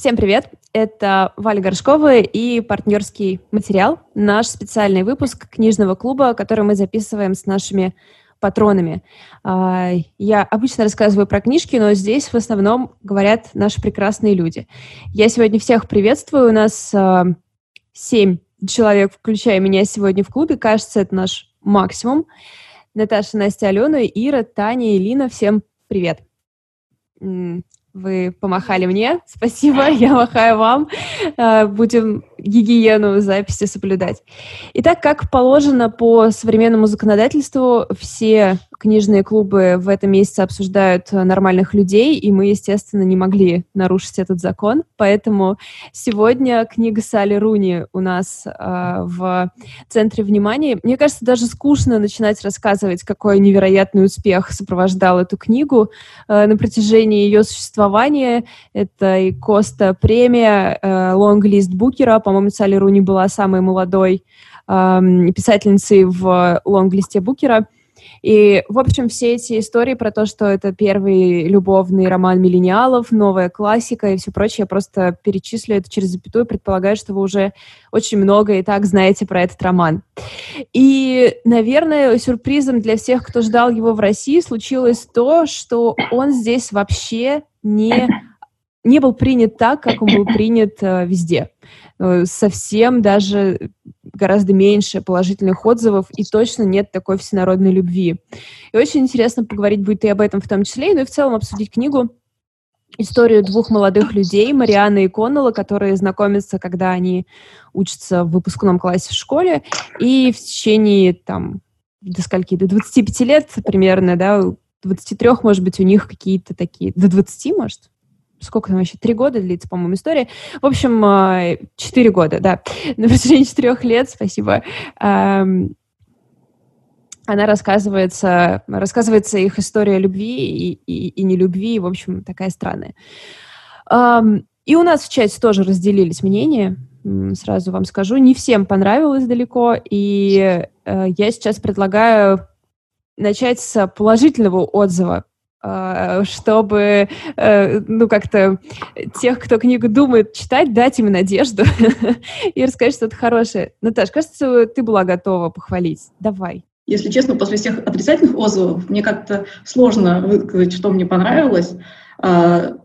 Всем привет! Это Валя Горшкова и партнерский материал, наш специальный выпуск книжного клуба, который мы записываем с нашими патронами. А, я обычно рассказываю про книжки, но здесь в основном говорят наши прекрасные люди. Я сегодня всех приветствую. У нас а, семь человек, включая меня сегодня в клубе. Кажется, это наш максимум. Наташа, Настя, Алена, Ира, Таня, Илина. Всем привет. Вы помахали мне. Спасибо, я махаю вам. Э, будем гигиену записи соблюдать. Итак, как положено по современному законодательству, все книжные клубы в этом месяце обсуждают нормальных людей, и мы, естественно, не могли нарушить этот закон. Поэтому сегодня книга Салли Руни у нас э, в центре внимания. Мне кажется, даже скучно начинать рассказывать, какой невероятный успех сопровождал эту книгу э, на протяжении ее существования. Это и Коста премия, э, лонглист Букера, по-моему, Салли Руни была самой молодой э, писательницей в лонглисте Букера. И, в общем, все эти истории про то, что это первый любовный роман миллениалов, новая классика и все прочее, я просто перечислю это через запятую, предполагаю, что вы уже очень много и так знаете про этот роман. И, наверное, сюрпризом для всех, кто ждал его в России, случилось то, что он здесь вообще не, не был принят так, как он был принят э, везде. Э, совсем даже гораздо меньше положительных отзывов, и точно нет такой всенародной любви. И очень интересно поговорить будет и об этом в том числе, ну и в целом обсудить книгу историю двух молодых людей, Марианы и Коннелла, которые знакомятся, когда они учатся в выпускном классе в школе, и в течение там до скольки, до 25 лет примерно, да, 23, может быть, у них какие-то такие, до 20, может, сколько там вообще, три года длится, по-моему, история. В общем, а, четыре года, да. На протяжении четырех лет, спасибо, она рассказывается, рассказывается их история любви и, и, и нелюбви, в общем, такая странная. И у нас в чате тоже разделились мнения, сразу вам скажу. Не всем понравилось далеко, и э, я сейчас предлагаю начать с положительного отзыва чтобы, э, ну, как-то тех, кто книгу думает читать, дать им надежду и рассказать что-то хорошее. Наташ, кажется, ты была готова похвалить. Давай. Если честно, после всех отрицательных отзывов мне как-то сложно высказать, что мне понравилось. А,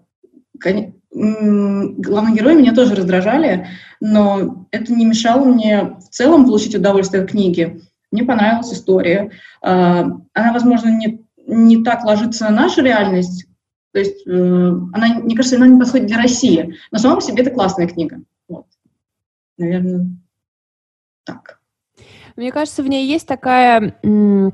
главные герои меня тоже раздражали, но это не мешало мне в целом получить удовольствие от книги. Мне понравилась история. А, она, возможно, не не так ложится на нашу реальность. То есть, э, она, мне кажется, она не подходит для России. Но сама по себе это классная книга. Вот. Наверное, так. Мне кажется, в ней есть такая Э,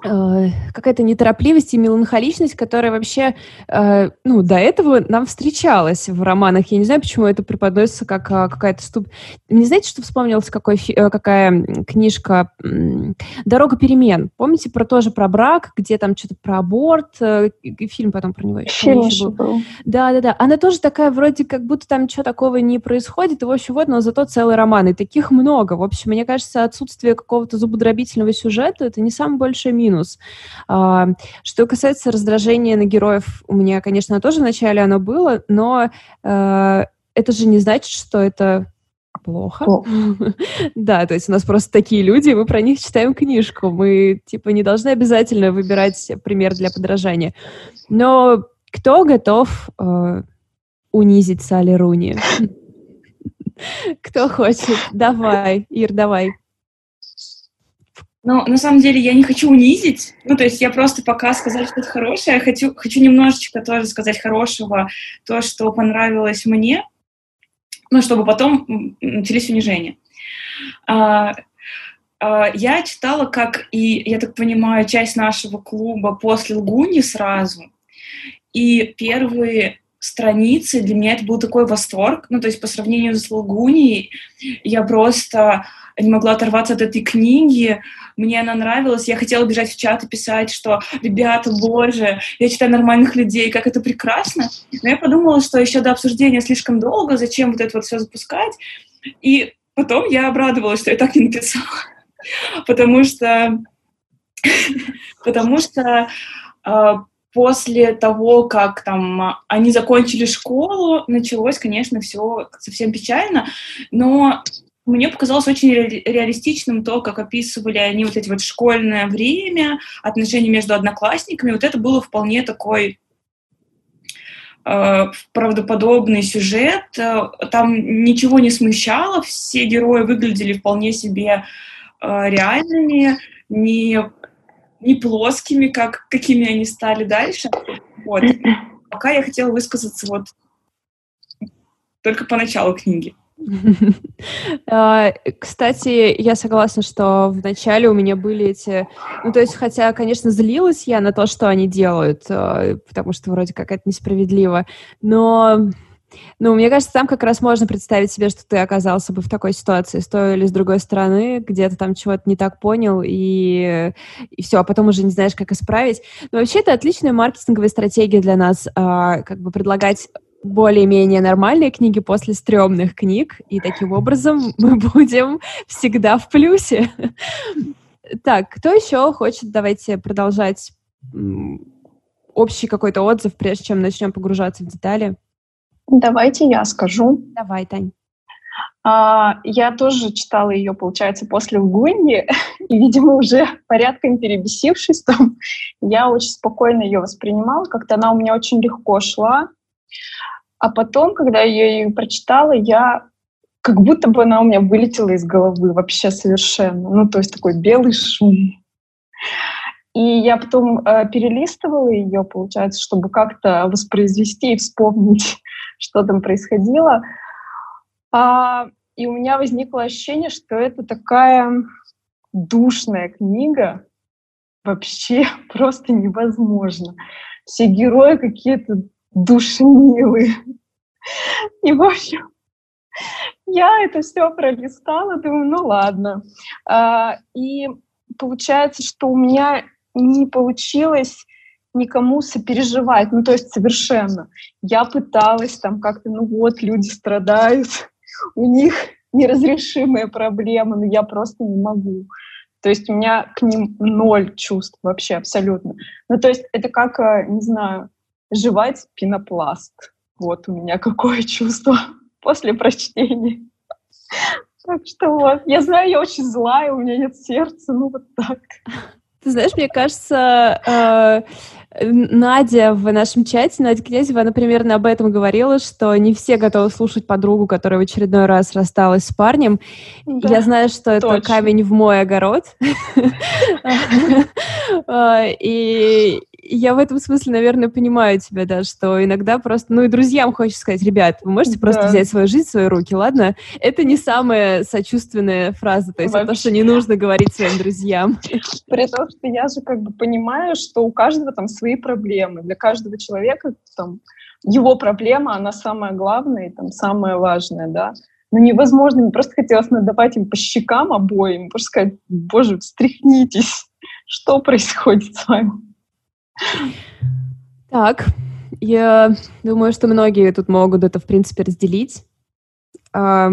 какая-то неторопливость и меланхоличность, которая вообще, э, ну, до этого нам встречалась в романах. Я не знаю, почему это преподносится как э, какая-то ступ... Не знаете, что вспомнилась какой, э, какая книжка «Дорога перемен». Помните про тоже про брак, где там что-то про аборт, э, фильм потом про него фильм еще был. Да-да-да. Она тоже такая вроде как будто там ничего такого не происходит, и, в общем, вот, но зато целый роман, и таких много. В общем, мне кажется, отсутствие какого-то зубодробительного сюжета — это не самый большой минус. А, что касается раздражения на героев, у меня, конечно, тоже вначале оно было, но э, это же не значит, что это плохо. да, то есть у нас просто такие люди, мы про них читаем книжку. Мы, типа, не должны обязательно выбирать пример для подражания. Но кто готов э, унизить Салли Руни? Кто хочет? Давай, Ир, давай. Но на самом деле я не хочу унизить. Ну, то есть я просто пока сказать что-то хорошее. Хочу, хочу немножечко тоже сказать хорошего, то, что понравилось мне, ну, чтобы потом начались унижения. А, а, я читала, как и, я так понимаю, часть нашего клуба после Лгуни сразу. И первые страницы для меня это был такой восторг. Ну, то есть по сравнению с Лгуни я просто не могла оторваться от этой книги, мне она нравилась, я хотела бежать в чат и писать, что «Ребята, боже, я читаю нормальных людей, как это прекрасно!» Но я подумала, что еще до обсуждения слишком долго, зачем вот это вот все запускать, и потом я обрадовалась, что я так не написала, потому что потому что а, после того, как там они закончили школу, началось, конечно, все совсем печально, но мне показалось очень реалистичным то, как описывали они вот эти вот школьное время, отношения между одноклассниками. Вот это было вполне такой э, правдоподобный сюжет. Там ничего не смущало, все герои выглядели вполне себе э, реальными, не, не плоскими, как, какими они стали дальше. Вот. Пока я хотела высказаться вот только по началу книги. А, кстати, я согласна, что вначале у меня были эти... Ну, то есть, хотя, конечно, злилась я на то, что они делают, а, потому что вроде как это несправедливо, но... Ну, мне кажется, там как раз можно представить себе, что ты оказался бы в такой ситуации, с той или с другой стороны, где-то там чего-то не так понял, и, и все, а потом уже не знаешь, как исправить. Но вообще это отличная маркетинговая стратегия для нас, а, как бы предлагать более-менее нормальные книги после стрёмных книг, и таким образом мы будем всегда в плюсе. Так, кто еще хочет, давайте продолжать общий какой-то отзыв, прежде чем начнем погружаться в детали? Давайте я скажу. Давай, Тань. А, я тоже читала ее, получается, после Лгуньи, и, видимо, уже порядком перебесившись там, я очень спокойно ее воспринимала, как-то она у меня очень легко шла, а потом, когда я ее прочитала, я как будто бы она у меня вылетела из головы вообще совершенно. Ну, то есть такой белый шум. И я потом э, перелистывала ее, получается, чтобы как-то воспроизвести и вспомнить, что там происходило. А, и у меня возникло ощущение, что это такая душная книга, вообще просто невозможно. Все герои какие-то душнилы. И, в общем, я это все пролистала, думаю, ну ладно. А, и получается, что у меня не получилось никому сопереживать, ну то есть совершенно. Я пыталась там как-то, ну вот, люди страдают, у них неразрешимые проблемы, но я просто не могу. То есть у меня к ним ноль чувств вообще абсолютно. Ну то есть это как, э, не знаю, жевать пенопласт. Вот у меня какое чувство после прочтения. Так что вот, я знаю, я очень злая, у меня нет сердца, ну вот так. Ты знаешь, мне кажется, э, Надя в нашем чате, Надя Князева, она примерно об этом говорила, что не все готовы слушать подругу, которая в очередной раз рассталась с парнем. Да, Я знаю, что точно. это камень в мой огород. И я в этом смысле, наверное, понимаю тебя, да, что иногда просто, ну и друзьям хочется сказать, ребят, вы можете просто да. взять свою жизнь в свои руки, ладно? Это не самая сочувственная фраза, то есть Вообще. это то, что не нужно говорить своим друзьям. При том, что я же как бы понимаю, что у каждого там свои проблемы, для каждого человека там его проблема, она самая главная и там самая важная, да. Но невозможно, мне просто хотелось надавать им по щекам обоим, просто сказать, боже, встряхнитесь, что происходит с вами? Так, я думаю, что многие тут могут это, в принципе, разделить. А,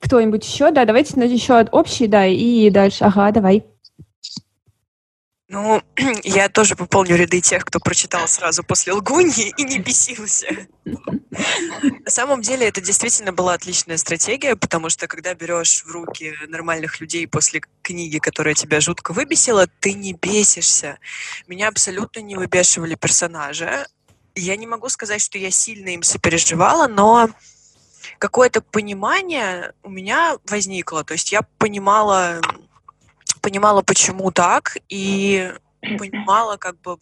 кто-нибудь еще? Да, давайте еще общий, да, и дальше. Ага, давай. Ну, я тоже пополню ряды тех, кто прочитал сразу после лгуньи и не бесился. На самом деле это действительно была отличная стратегия, потому что когда берешь в руки нормальных людей после книги, которая тебя жутко выбесила, ты не бесишься. Меня абсолютно не выбешивали персонажи. Я не могу сказать, что я сильно им сопереживала, но какое-то понимание у меня возникло. То есть я понимала понимала, почему так, и понимала, как бы,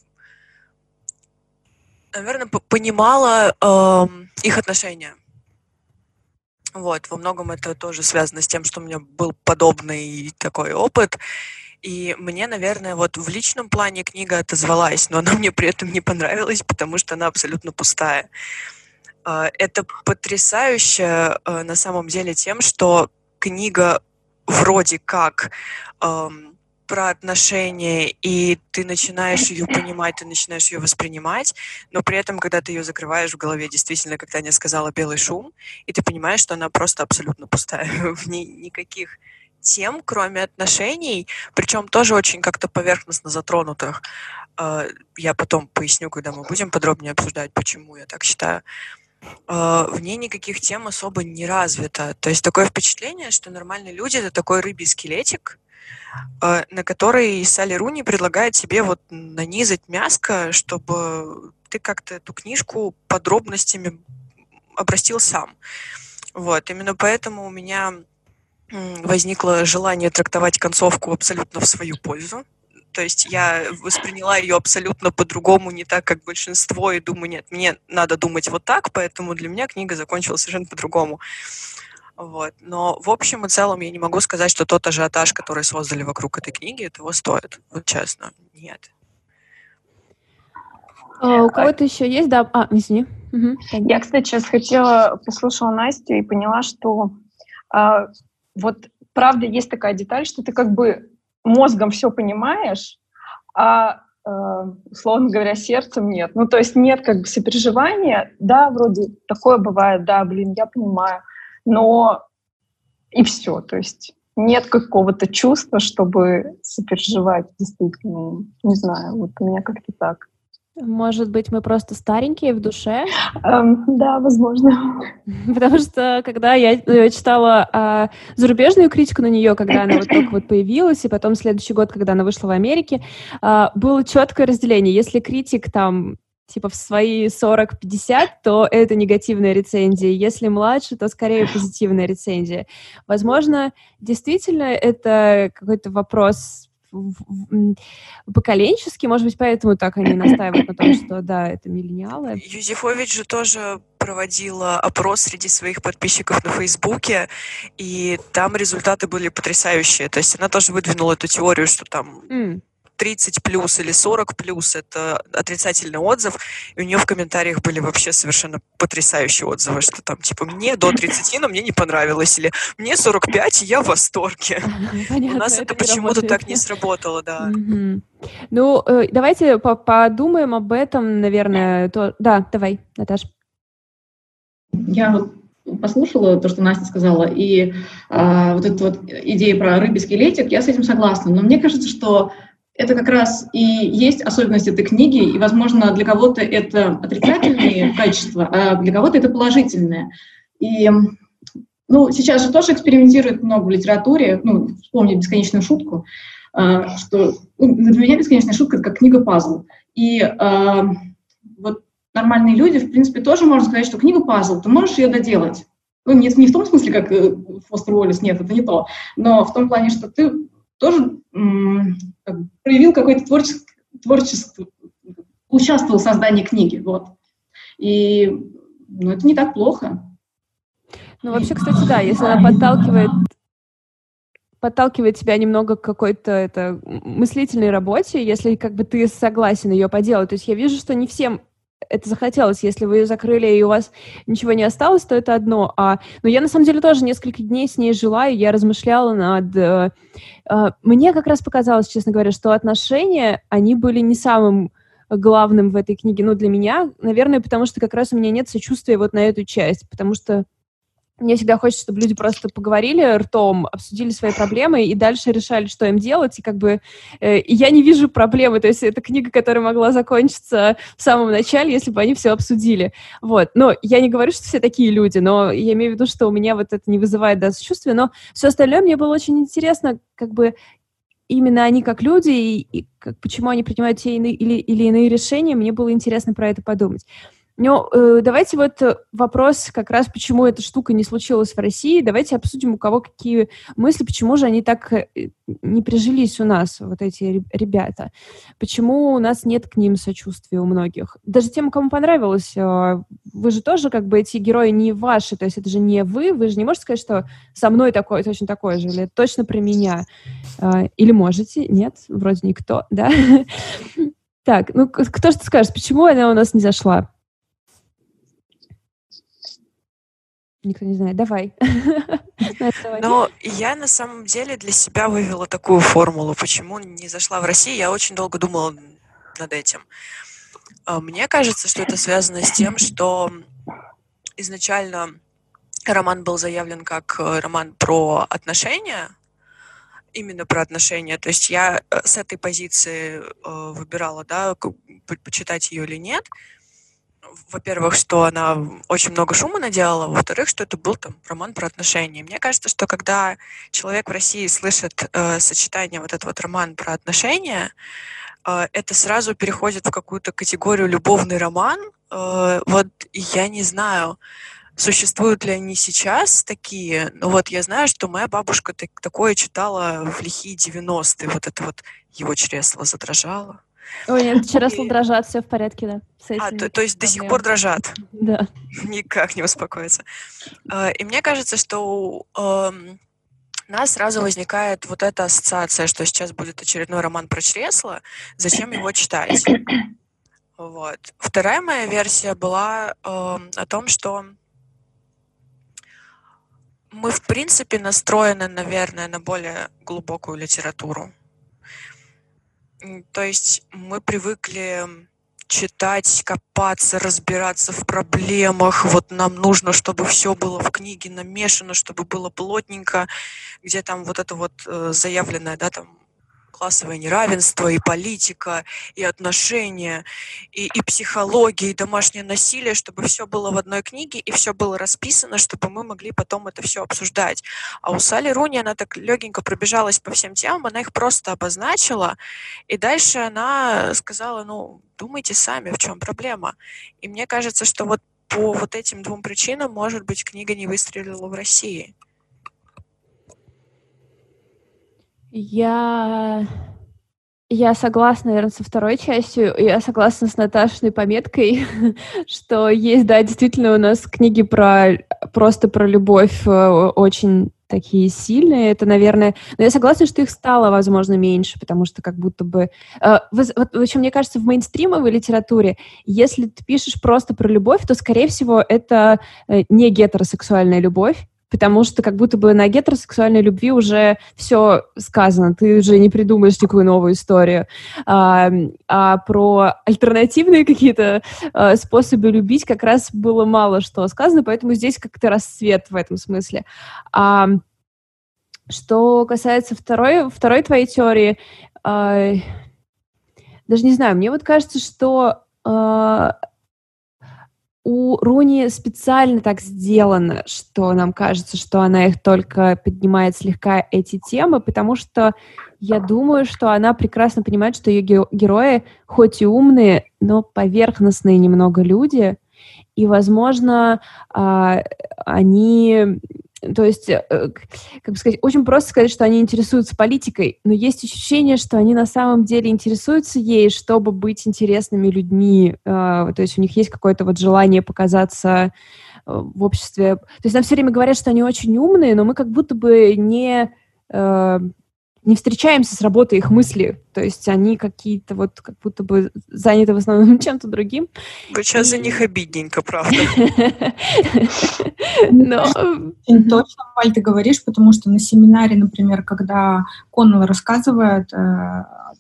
наверное, понимала э, их отношения. Вот, во многом это тоже связано с тем, что у меня был подобный такой опыт. И мне, наверное, вот в личном плане книга отозвалась, но она мне при этом не понравилась, потому что она абсолютно пустая. А, это потрясающе э, на самом деле тем, что книга вроде как эм, про отношения, и ты начинаешь ее понимать, ты начинаешь ее воспринимать, но при этом, когда ты ее закрываешь в голове, действительно, как Таня сказала, белый шум, и ты понимаешь, что она просто абсолютно пустая, в ней никаких тем, кроме отношений, причем тоже очень как-то поверхностно затронутых. э, я потом поясню, когда мы будем подробнее обсуждать, почему я так считаю, в ней никаких тем особо не развито. То есть такое впечатление, что нормальные люди — это такой рыбий скелетик, э, на который Салли Руни предлагает себе вот нанизать мяско, чтобы ты как-то эту книжку подробностями обрастил сам. Вот, именно поэтому у меня возникло желание трактовать концовку абсолютно в свою пользу. То есть я восприняла ее абсолютно по-другому, не так, как большинство, и думаю, нет, мне надо думать вот так, поэтому для меня книга закончилась совершенно по-другому. Вот. Но в общем и целом я не могу сказать, что тот ажиотаж, который создали вокруг этой книги, этого стоит. Вот честно, нет. А, у кого-то еще есть, да? А, извини. Угу. Я, кстати, сейчас хотела, послушала Настю и поняла, что а, вот правда есть такая деталь, что ты как бы мозгом все понимаешь, а э, условно говоря, сердцем нет. Ну, то есть нет как бы сопереживания, да, вроде такое бывает, да, блин, я понимаю, но и все, то есть нет какого-то чувства, чтобы сопереживать действительно. Не знаю, вот у меня как-то так. Может быть, мы просто старенькие в душе? Um, да, возможно. Потому что, когда я э, читала а, зарубежную критику на нее, когда она вот только вот появилась, и потом следующий год, когда она вышла в Америке, а, было четкое разделение. Если критик там типа в свои 40-50, то это негативная рецензия. Если младше, то скорее позитивная рецензия. Возможно, действительно это какой-то вопрос поколенчески, может быть, поэтому так они настаивают на том, что да, это миллениалы. Юзефович же тоже проводила опрос среди своих подписчиков на Фейсбуке, и там результаты были потрясающие. То есть она тоже выдвинула эту теорию, что там mm. 30 плюс или 40 плюс это отрицательный отзыв, и у нее в комментариях были вообще совершенно потрясающие отзывы, что там типа мне до 30, но мне не понравилось, или мне 45, и я в восторге. Понятно, у нас это, это почему-то так не сработало, да. Угу. Ну, э, давайте подумаем об этом, наверное. То... Да, давай, Наташ. Я вот послушала то, что Настя сказала, и а, вот эта вот идея про рыбий скелетик, я с этим согласна. Но мне кажется, что это как раз и есть особенность этой книги, и, возможно, для кого-то это отрицательные качества, а для кого-то это положительное. И ну, сейчас же тоже экспериментируют много в литературе, ну, вспомнить бесконечную шутку, а, что ну, для меня бесконечная шутка — это как книга-пазл. И а, вот нормальные люди, в принципе, тоже можно сказать, что книга-пазл, ты можешь ее доделать. Ну, не, не в том смысле, как э, Фостер Уоллес, нет, это не то, но в том плане, что ты тоже проявил какое-то творчество, творчество, участвовал в создании книги, вот. И ну, это не так плохо. Ну, вообще, кстати, да, если она подталкивает подталкивает тебя немного к какой-то это, мыслительной работе, если как бы ты согласен ее поделать. То есть я вижу, что не всем это захотелось. Если вы ее закрыли, и у вас ничего не осталось, то это одно. А, но я, на самом деле, тоже несколько дней с ней жила, и я размышляла над... Э, э, мне как раз показалось, честно говоря, что отношения, они были не самым главным в этой книге, ну, для меня, наверное, потому что как раз у меня нет сочувствия вот на эту часть, потому что мне всегда хочется, чтобы люди просто поговорили ртом, обсудили свои проблемы и дальше решали, что им делать. И как бы э, я не вижу проблемы. То есть это книга, которая могла закончиться в самом начале, если бы они все обсудили. Вот. Но я не говорю, что все такие люди, но я имею в виду, что у меня вот это не вызывает да, сочувствия. Но все остальное мне было очень интересно, как бы именно они как люди и, и как, почему они принимают те или, или иные решения, мне было интересно про это подумать. Ну, э, давайте вот э, вопрос как раз, почему эта штука не случилась в России. Давайте обсудим, у кого какие мысли, почему же они так э, не прижились у нас, вот эти ребята. Почему у нас нет к ним сочувствия у многих. Даже тем, кому понравилось, э, вы же тоже как бы эти герои не ваши, то есть это же не вы, вы же не можете сказать, что со мной такое, точно такое же, или точно про меня. Э, или можете, нет, вроде никто, да? Так, ну кто же скажет, почему она у нас не зашла? Никто не знает. Давай. Но я на самом деле для себя вывела такую формулу, почему не зашла в Россию. Я очень долго думала над этим. А, мне кажется, что это связано с тем, что изначально роман был заявлен как э, роман про отношения, именно про отношения. То есть я э, с этой позиции э, выбирала, да, почитать ее или нет. Во-первых, что она очень много шума наделала, во-вторых, что это был там роман про отношения. Мне кажется, что когда человек в России слышит э, сочетание вот этого вот роман про отношения, э, это сразу переходит в какую-то категорию любовный роман. Э, вот я не знаю, Существуют ли они сейчас такие? Ну вот я знаю, что моя бабушка так, такое читала в лихие 90-е. Вот это вот его чресло задрожало. Ой, нет, чресла дрожат, все в порядке, да. а, то, то есть до сих пор дрожат? Да. Никак не успокоиться. А, и мне кажется, что у нас сразу возникает вот эта ассоциация, что сейчас будет очередной роман про чресло, зачем его читать? Вот. Вторая моя версия была э, о том, что мы, в принципе, настроены, наверное, на более глубокую литературу. То есть мы привыкли читать, копаться, разбираться в проблемах. Вот нам нужно, чтобы все было в книге намешано, чтобы было плотненько, где там вот это вот э, заявленное, да, там классовое неравенство, и политика, и отношения, и, и психология, и домашнее насилие, чтобы все было в одной книге, и все было расписано, чтобы мы могли потом это все обсуждать. А у Сали Руни она так легенько пробежалась по всем темам, она их просто обозначила, и дальше она сказала, ну, думайте сами, в чем проблема. И мне кажется, что вот по вот этим двум причинам, может быть, книга не выстрелила в России. Я... Я согласна, наверное, со второй частью. Я согласна с Наташиной пометкой, что есть, да, действительно у нас книги про просто про любовь э, очень такие сильные. Это, наверное... Но я согласна, что их стало, возможно, меньше, потому что как будто бы... Э, вот, в общем, мне кажется, в мейнстримовой литературе, если ты пишешь просто про любовь, то, скорее всего, это э, не гетеросексуальная любовь, потому что как будто бы на гетеросексуальной любви уже все сказано, ты уже не придумаешь никакую новую историю. А, а про альтернативные какие-то а, способы любить как раз было мало что сказано, поэтому здесь как-то расцвет в этом смысле. А, что касается второй, второй твоей теории, а, даже не знаю, мне вот кажется, что а, у Руни специально так сделано, что нам кажется, что она их только поднимает слегка эти темы, потому что я думаю, что она прекрасно понимает, что ее герои хоть и умные, но поверхностные немного люди, и, возможно, а, они то есть, э, как бы сказать, очень просто сказать, что они интересуются политикой, но есть ощущение, что они на самом деле интересуются ей, чтобы быть интересными людьми. А, то есть у них есть какое-то вот желание показаться э, в обществе. То есть нам все время говорят, что они очень умные, но мы как будто бы не э, не встречаемся с работой их мысли. То есть они какие-то вот как будто бы заняты в основном чем-то другим. Сейчас за них обидненько, правда. Но... Точно, Валь, ты говоришь, потому что на семинаре, например, когда Коннелл рассказывает э,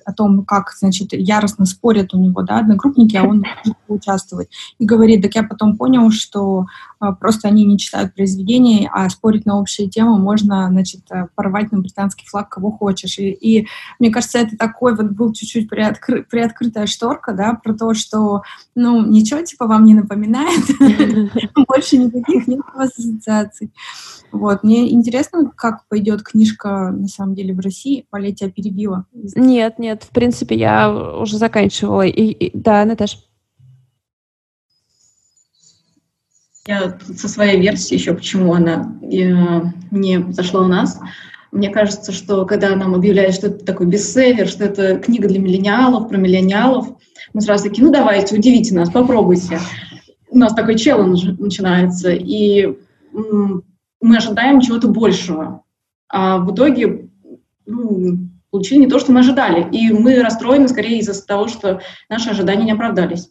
о том, как, значит, яростно спорят у него, да, одногруппники, а он не участвовать. И говорит, так я потом понял, что а, просто они не читают произведения, а спорить на общие темы можно, значит, э, порвать на британский флаг кого хочешь. И, и мне кажется, это такой вот был чуть-чуть приоткры, приоткрытая шторка, да, про то, что, ну, ничего типа вам не напоминает, больше никаких нет у вас ассоциаций. Вот. Мне интересно, как пойдет книжка, на самом деле, в России. Валя, тебя перебила. Нет, нет, в принципе, я уже заканчивала. И, и, да, Наташа. Я со своей версией еще, почему она э, не зашла у нас. Мне кажется, что когда нам объявляют, что это такой бестселлер, что это книга для миллениалов, про миллениалов, мы сразу такие, ну давайте, удивите нас, попробуйте. У нас такой челлендж начинается, и мы ожидаем чего-то большего. А в итоге ну, получили не то, что мы ожидали. И мы расстроены скорее из-за того, что наши ожидания не оправдались.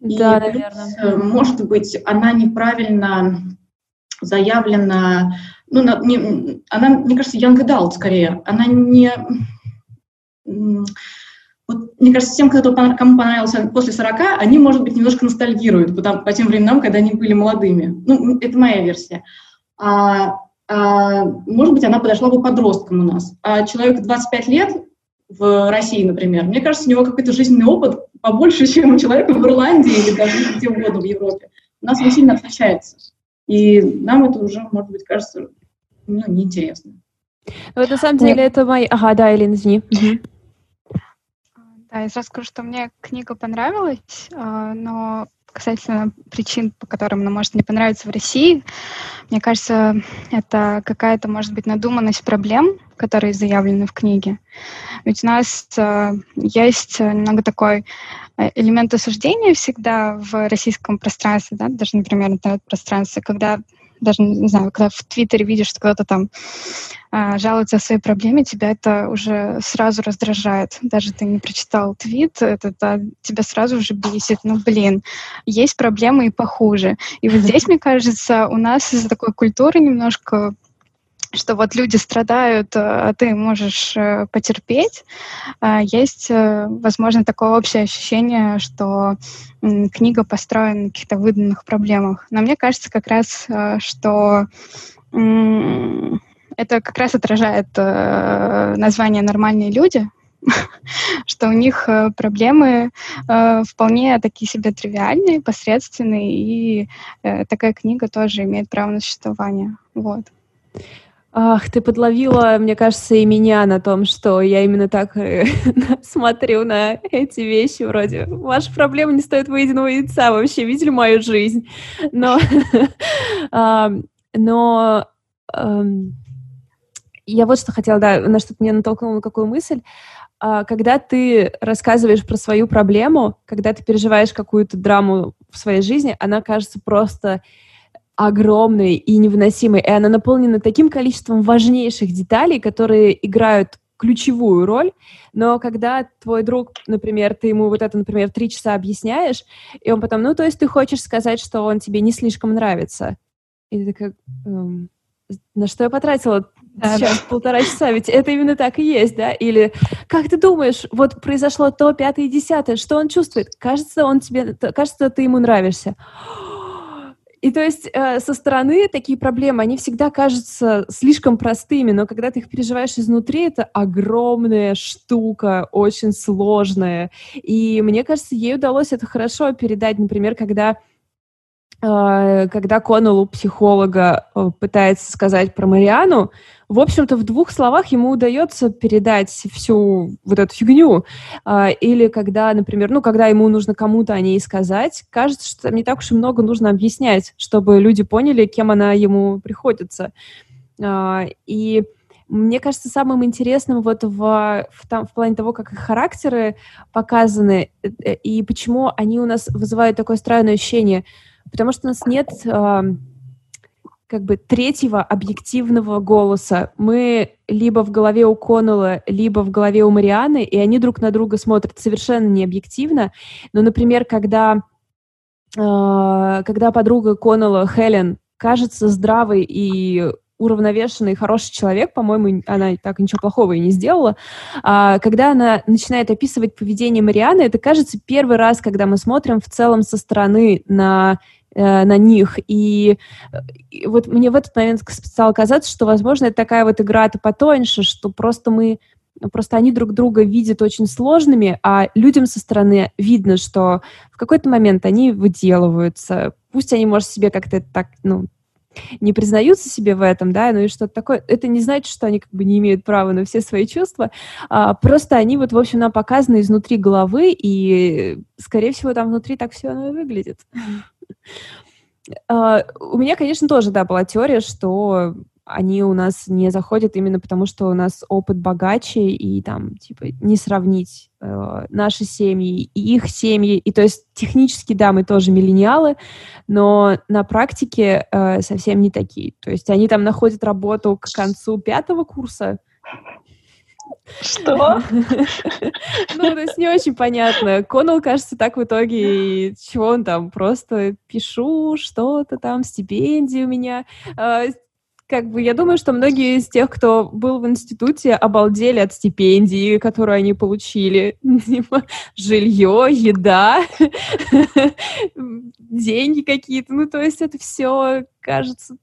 Да, и, наверное. Э, может быть, она неправильно заявлена, ну, не, она, мне кажется, young adult скорее. Она не... Вот, мне кажется, тем, кто, кому понравился после 40, они, может быть, немножко ностальгируют по, по тем временам, когда они были молодыми. Ну, это моя версия. А а, может быть, она подошла бы подросткам у нас. А человек 25 лет в России, например, мне кажется, у него какой-то жизненный опыт побольше, чем у человека в Ирландии или даже где угодно в Европе. У нас он сильно отличается. И нам это уже, может быть, кажется ну, неинтересно. Ну, вот на самом деле это мой... Ага, да, Элина, извини. Да, я сразу скажу, что мне книга понравилась, а, но касательно причин, по которым она может не понравиться в России, мне кажется, это какая-то, может быть, надуманность проблем, которые заявлены в книге. Ведь у нас э, есть немного такой э, элемент осуждения всегда в российском пространстве, да, даже, например, интернет-пространстве, когда даже, не знаю, когда в Твиттере видишь, что кто-то там а, жалуется о своей проблеме, тебя это уже сразу раздражает. Даже ты не прочитал твит, это, это тебя сразу же бесит. Ну, блин, есть проблемы и похуже. И вот здесь, мне кажется, у нас из-за такой культуры немножко что вот люди страдают, а ты можешь э, потерпеть, а, есть, э, возможно, такое общее ощущение, что книга построена на каких-то выданных проблемах. Но мне кажется как раз, э, что это как раз отражает название «Нормальные люди», что у них проблемы вполне такие себе тривиальные, посредственные, и такая книга тоже имеет право на существование. Вот. Ах, ты подловила, мне кажется, и меня на том, что я именно так э, смотрю на эти вещи, вроде, ваша проблема не стоит выеденного яйца, вообще видели мою жизнь? Но, но я вот что хотела, да, на что-то меня натолкнула, на какую мысль. А, когда ты рассказываешь про свою проблему, когда ты переживаешь какую-то драму в своей жизни, она кажется просто огромной и невыносимой, и она наполнена таким количеством важнейших деталей, которые играют ключевую роль, но когда твой друг, например, ты ему вот это, например, три часа объясняешь, и он потом, ну, то есть ты хочешь сказать, что он тебе не слишком нравится. И ты такая, эм, на что я потратила да, сейчас да. полтора часа, ведь это именно так и есть, да? Или как ты думаешь, вот произошло то, пятое и десятое, что он чувствует? Кажется, он тебе, кажется, ты ему нравишься. И то есть э, со стороны такие проблемы, они всегда кажутся слишком простыми, но когда ты их переживаешь изнутри, это огромная штука, очень сложная. И мне кажется, ей удалось это хорошо передать, например, когда когда Коннелл у психолога э, пытается сказать про Мариану, в общем-то, в двух словах ему удается передать всю вот эту фигню. А, или когда, например, ну, когда ему нужно кому-то о ней сказать, кажется, что не так уж и много нужно объяснять, чтобы люди поняли, кем она ему приходится. И мне кажется, самым интересным вот в, в, там, в плане того, как их характеры показаны э, и почему они у нас вызывают такое странное ощущение, потому что у нас нет как бы третьего объективного голоса. Мы либо в голове у Коннелла, либо в голове у Марианы, и они друг на друга смотрят совершенно необъективно. Но, например, когда, э, когда подруга Коннелла, Хелен, кажется здравой и уравновешенный, хороший человек, по-моему, она так ничего плохого и не сделала. А, когда она начинает описывать поведение Марианы, это кажется первый раз, когда мы смотрим в целом со стороны на Э, на них. И, и вот мне в этот момент стало казаться, что, возможно, это такая вот игра-то потоньше, что просто мы Просто они друг друга видят очень сложными, а людям со стороны видно, что в какой-то момент они выделываются. Пусть они, может, себе как-то так, ну, не признаются себе в этом, да, ну и что-то такое. Это не значит, что они как бы не имеют права на все свои чувства, а, просто они вот, в общем, нам показаны изнутри головы, и, скорее всего, там внутри так все оно и выглядит. Uh, у меня, конечно, тоже, да, была теория, что они у нас не заходят именно потому, что у нас опыт богаче, и там, типа, не сравнить наши семьи и их семьи. И то есть технически, да, мы тоже миллениалы, но на практике э, совсем не такие. То есть они там находят работу к концу пятого курса, что? Ну, то есть не очень понятно. Коннелл, кажется, так в итоге, чего он там, просто пишу что-то там, стипендии у меня. Как бы я думаю, что многие из тех, кто был в институте, обалдели от стипендии, которую они получили. Типа жилье, еда, деньги какие-то. Ну, то есть это все кажется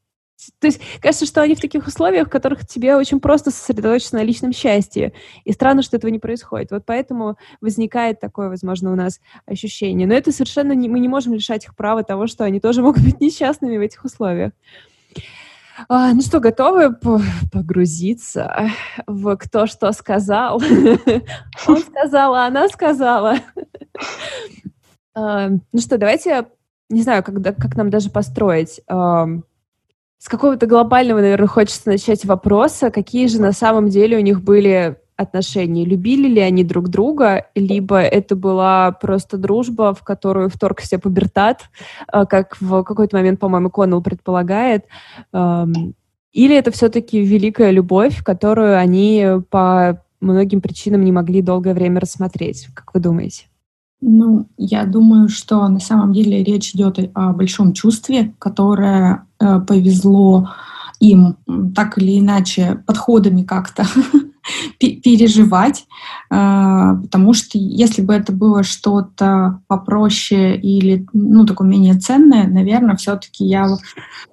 То есть кажется, что они в таких условиях, в которых тебе очень просто сосредоточиться на личном счастье. И странно, что этого не происходит. Вот поэтому возникает такое, возможно, у нас ощущение. Но это совершенно не, мы не можем лишать их права того, что они тоже могут быть несчастными в этих условиях. А, ну что, готовы погрузиться в кто что сказал? Он сказал, а она сказала. А, ну что, давайте, не знаю, как, как нам даже построить с какого-то глобального, наверное, хочется начать вопроса, какие же на самом деле у них были отношения? Любили ли они друг друга, либо это была просто дружба, в которую вторгся пубертат, э, как в какой-то момент, по-моему, Коннелл предполагает, эм, или это все-таки великая любовь, которую они по многим причинам не могли долгое время рассмотреть? Как вы думаете? Ну, я думаю, что на самом деле речь идет о большом чувстве, которое э, повезло им так или иначе подходами как-то переживать, а, потому что если бы это было что-то попроще или, ну, такое менее ценное, наверное, все-таки я,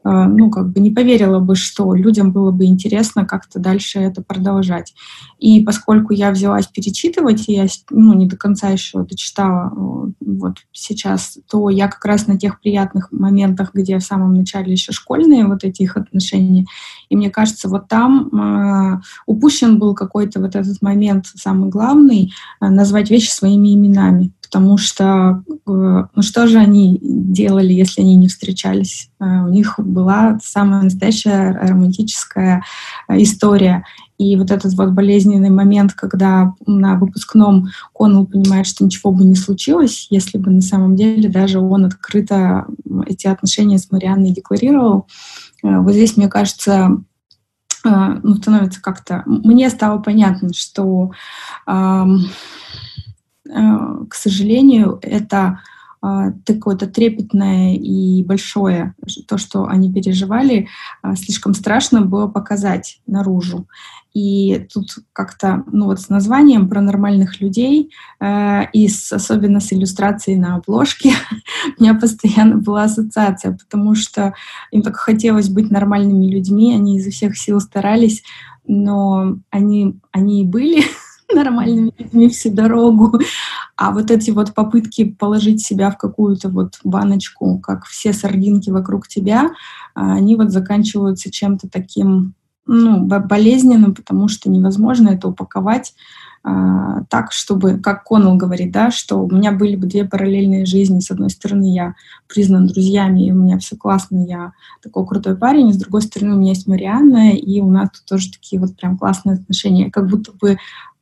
а, ну, как бы не поверила бы, что людям было бы интересно как-то дальше это продолжать. И поскольку я взялась перечитывать, я, ну, не до конца еще дочитала вот сейчас, то я как раз на тех приятных моментах, где в самом начале еще школьные вот эти их отношения, и мне кажется, вот там упущен был какой-то вот этот момент самый главный, э, назвать вещи своими именами. Потому что, э, ну что же они делали, если они не встречались? Э, у них была самая настоящая романтическая история. И вот этот вот болезненный момент, когда на выпускном Коннелл понимает, что ничего бы не случилось, если бы на самом деле даже он открыто эти отношения с Марианной декларировал, вот здесь, мне кажется, ну, становится как-то... Мне стало понятно, что, э, к сожалению, это такое-то трепетное и большое, то, что они переживали, слишком страшно было показать наружу. И тут как-то, ну вот с названием про нормальных людей э, и с, особенно с иллюстрацией на обложке у меня постоянно была ассоциация, потому что им так хотелось быть нормальными людьми, они изо всех сил старались, но они, они и были нормальными людьми всю дорогу. А вот эти вот попытки положить себя в какую-то вот баночку, как все сардинки вокруг тебя, они вот заканчиваются чем-то таким ну, болезненным, потому что невозможно это упаковать а, так, чтобы, как Коннелл говорит, да, что у меня были бы две параллельные жизни. С одной стороны, я признан друзьями, и у меня все классно, я такой крутой парень, и с другой стороны, у меня есть Марианна, и у нас тут тоже такие вот прям классные отношения. Как будто бы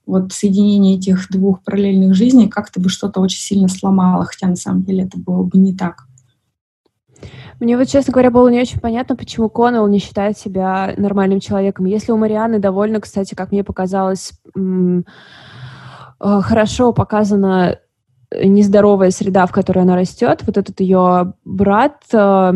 вот соединение этих двух параллельных жизней как-то бы что-то очень сильно сломало, хотя на самом деле это было бы не так. Мне вот, честно говоря, было не очень понятно, почему Коннелл не считает себя нормальным человеком. Если у Марианы довольно, кстати, как мне показалось, э, хорошо показана нездоровая среда, в которой она растет, вот этот ее брат э,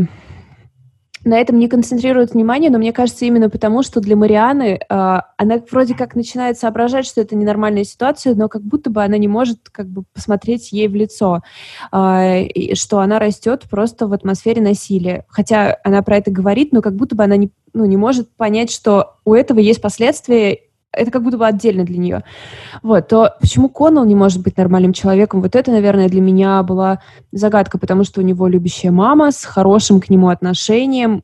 на этом не концентрируют внимание, но мне кажется именно потому, что для Марианы э, она вроде как начинает соображать, что это ненормальная ситуация, но как будто бы она не может как бы посмотреть ей в лицо, э, что она растет просто в атмосфере насилия. Хотя она про это говорит, но как будто бы она не, ну, не может понять, что у этого есть последствия, это как будто бы отдельно для нее. Вот, то почему Коннелл не может быть нормальным человеком, вот это, наверное, для меня была загадка, потому что у него любящая мама с хорошим к нему отношением.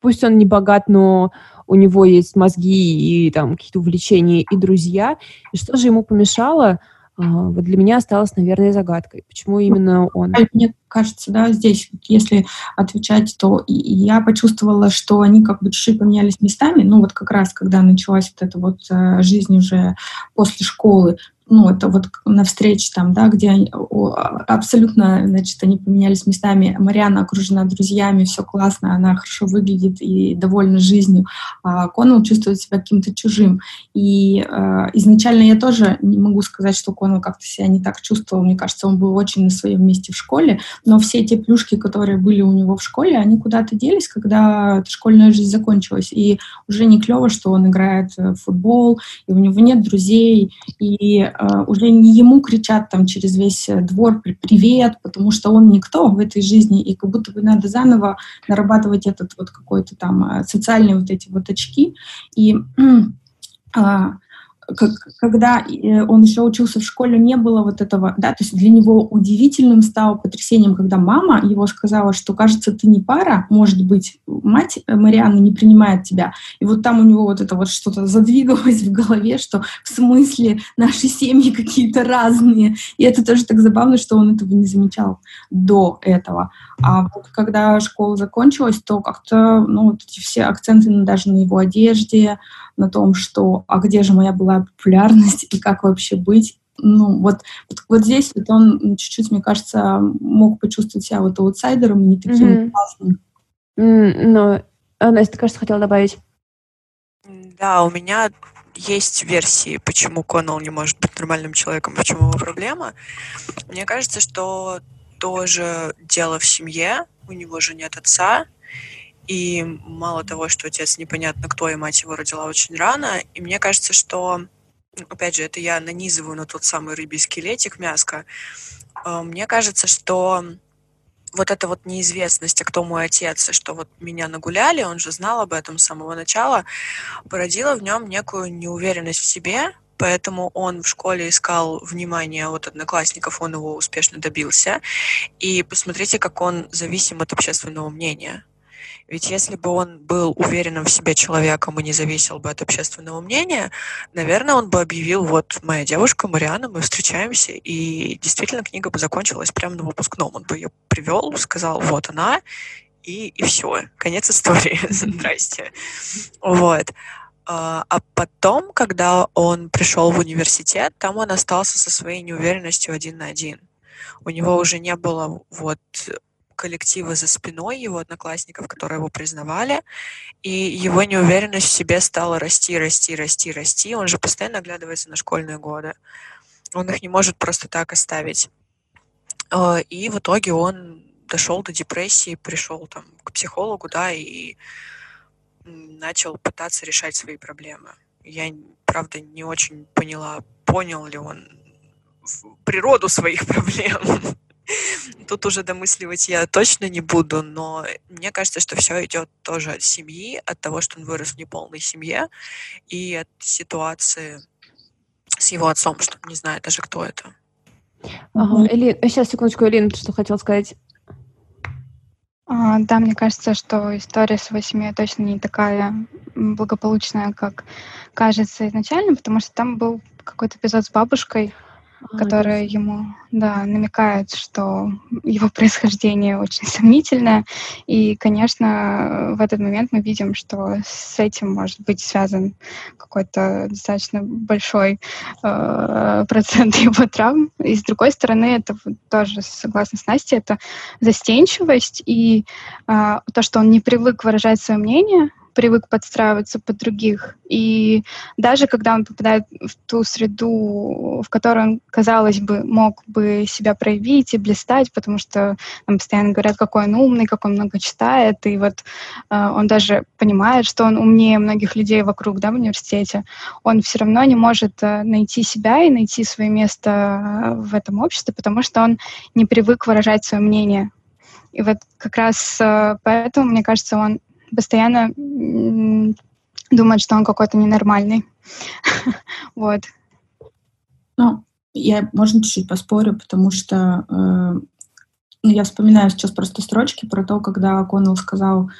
Пусть он не богат, но у него есть мозги и там какие-то увлечения и друзья. И что же ему помешало вот для меня осталось, наверное, загадкой. Почему именно он? Мне кажется, да, здесь, если отвечать, то я почувствовала, что они как бы чуть-чуть поменялись местами. Ну, вот как раз, когда началась вот эта вот э, жизнь уже после школы, ну, это вот на встрече там, да, где абсолютно, значит, они поменялись местами. Мариана окружена друзьями, все классно, она хорошо выглядит и довольна жизнью. А Коннелл чувствует себя каким-то чужим. И э, изначально я тоже не могу сказать, что Коннелл как-то себя не так чувствовал. Мне кажется, он был очень на своем месте в школе, но все те плюшки, которые были у него в школе, они куда-то делись, когда школьная жизнь закончилась. И уже не клево, что он играет в футбол, и у него нет друзей, и э, уже не ему кричат там через весь двор «привет», потому что он никто в этой жизни, и как будто бы надо заново нарабатывать этот вот какой-то там социальные вот эти вот очки. И э, как, когда э, он еще учился в школе, не было вот этого, да, то есть для него удивительным стало потрясением, когда мама его сказала, что, кажется, ты не пара, может быть, мать Марианны не принимает тебя. И вот там у него вот это вот что-то задвигалось в голове, что в смысле наши семьи какие-то разные. И это тоже так забавно, что он этого не замечал до этого. А вот когда школа закончилась, то как-то, ну, вот эти все акценты даже на его одежде, на том, что «а где же моя была популярность и как вообще быть?» Ну, вот, вот, вот здесь вот он чуть-чуть, мне кажется, мог почувствовать себя вот аутсайдером, не таким mm-hmm. классным. Mm, но, а, Настя, ты, кажется, хотела добавить? Да, у меня есть версии, почему Коннелл не может быть нормальным человеком, в чем его проблема. Мне кажется, что тоже дело в семье, у него же нет отца, и мало того, что отец непонятно кто, и мать его родила очень рано. И мне кажется, что, опять же, это я нанизываю на тот самый рыбий скелетик мяско. Э, мне кажется, что вот эта вот неизвестность, а кто мой отец, и что вот меня нагуляли, он же знал об этом с самого начала, породила в нем некую неуверенность в себе, поэтому он в школе искал внимание от одноклассников, он его успешно добился. И посмотрите, как он зависим от общественного мнения. Ведь если бы он был уверенным в себе человеком и не зависел бы от общественного мнения, наверное, он бы объявил, вот, моя девушка Мариана, мы встречаемся, и действительно книга бы закончилась прямо на выпускном. Он бы ее привел, сказал, вот она, и, и все, конец истории, здрасте. Вот. А, а потом, когда он пришел в университет, там он остался со своей неуверенностью один на один. У него уже не было вот коллектива за спиной, его одноклассников, которые его признавали, и его неуверенность в себе стала расти, расти, расти, расти. Он же постоянно оглядывается на школьные годы. Он их не может просто так оставить. А, и в итоге он дошел до депрессии, пришел там к психологу, да, и начал пытаться решать свои проблемы. Я, правда, не очень поняла, понял ли он природу своих проблем. Тут уже домысливать я точно не буду, но мне кажется, что все идет тоже от семьи, от того, что он вырос в неполной семье, и от ситуации с его отцом, что не знаю даже, кто это. Ага. Элин, сейчас, секундочку, Элин, что хотел сказать? А, да, мне кажется, что история с его семьей точно не такая благополучная, как кажется изначально, потому что там был какой-то эпизод с бабушкой, которая ему да, намекает, что его происхождение очень сомнительное. И, конечно, в этот момент мы видим, что с этим может быть связан какой-то достаточно большой э, процент его травм. И, с другой стороны, это тоже, согласно с Настей, это застенчивость и э, то, что он не привык выражать свое мнение, привык подстраиваться под других. И даже когда он попадает в ту среду, в которой он, казалось бы, мог бы себя проявить и блистать, потому что нам постоянно говорят, какой он умный, как он много читает, и вот э, он даже понимает, что он умнее многих людей вокруг, да, в университете, он все равно не может э, найти себя и найти свое место э, в этом обществе, потому что он не привык выражать свое мнение. И вот как раз э, поэтому, мне кажется, он постоянно думает, что он какой-то ненормальный. вот. Ну, я, можно чуть-чуть поспорю, потому что э, ну, я вспоминаю сейчас просто строчки про то, когда Коннелл сказал,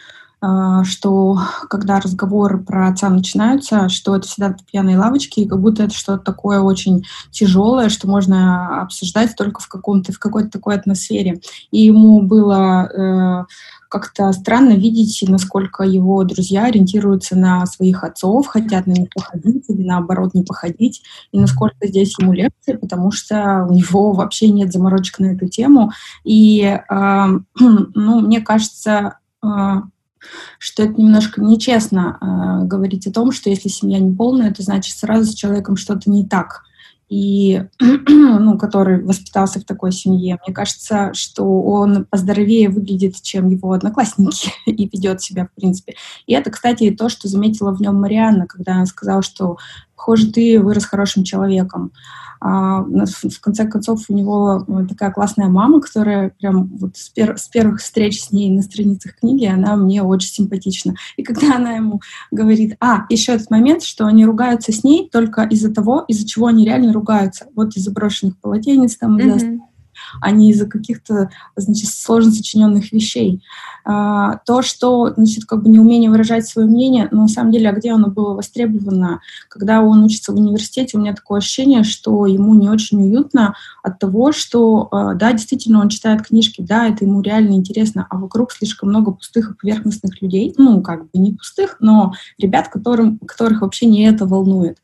э, что когда разговоры про отца начинаются, что это всегда пьяные лавочки, и как будто это что-то такое очень тяжелое, что можно обсуждать только в, каком-то, в какой-то такой атмосфере. И ему было... Э, как-то странно видеть, насколько его друзья ориентируются на своих отцов, хотят на них походить или наоборот не походить, и насколько здесь ему легче, потому что у него вообще нет заморочек на эту тему. И, э, ну, мне кажется, э, что это немножко нечестно э, говорить о том, что если семья не полная, это значит сразу с человеком что-то не так и, ну, который воспитался в такой семье, мне кажется, что он поздоровее выглядит, чем его одноклассники и ведет себя, в принципе. И это, кстати, то, что заметила в нем Марианна, когда она сказала, что похоже, ты вырос хорошим человеком. А, в конце концов, у него э, такая классная мама, которая прям вот с, пер с первых встреч с ней на страницах книги, она мне очень симпатична. И когда она ему говорит, а, еще этот момент, что они ругаются с ней только из-за того, из-за чего они реально ругаются. Вот из-за брошенных полотенец, там, mm-hmm а не из-за каких-то, значит, сложно сочиненных вещей. А, то, что, значит, как бы неумение выражать свое мнение, но на самом деле, а где оно было востребовано? Когда он учится в университете, у меня такое ощущение, что ему не очень уютно от того, что, а, да, действительно, он читает книжки, да, это ему реально интересно, а вокруг слишком много пустых и поверхностных людей, ну, как бы не пустых, но ребят, которым, которых вообще не это волнует.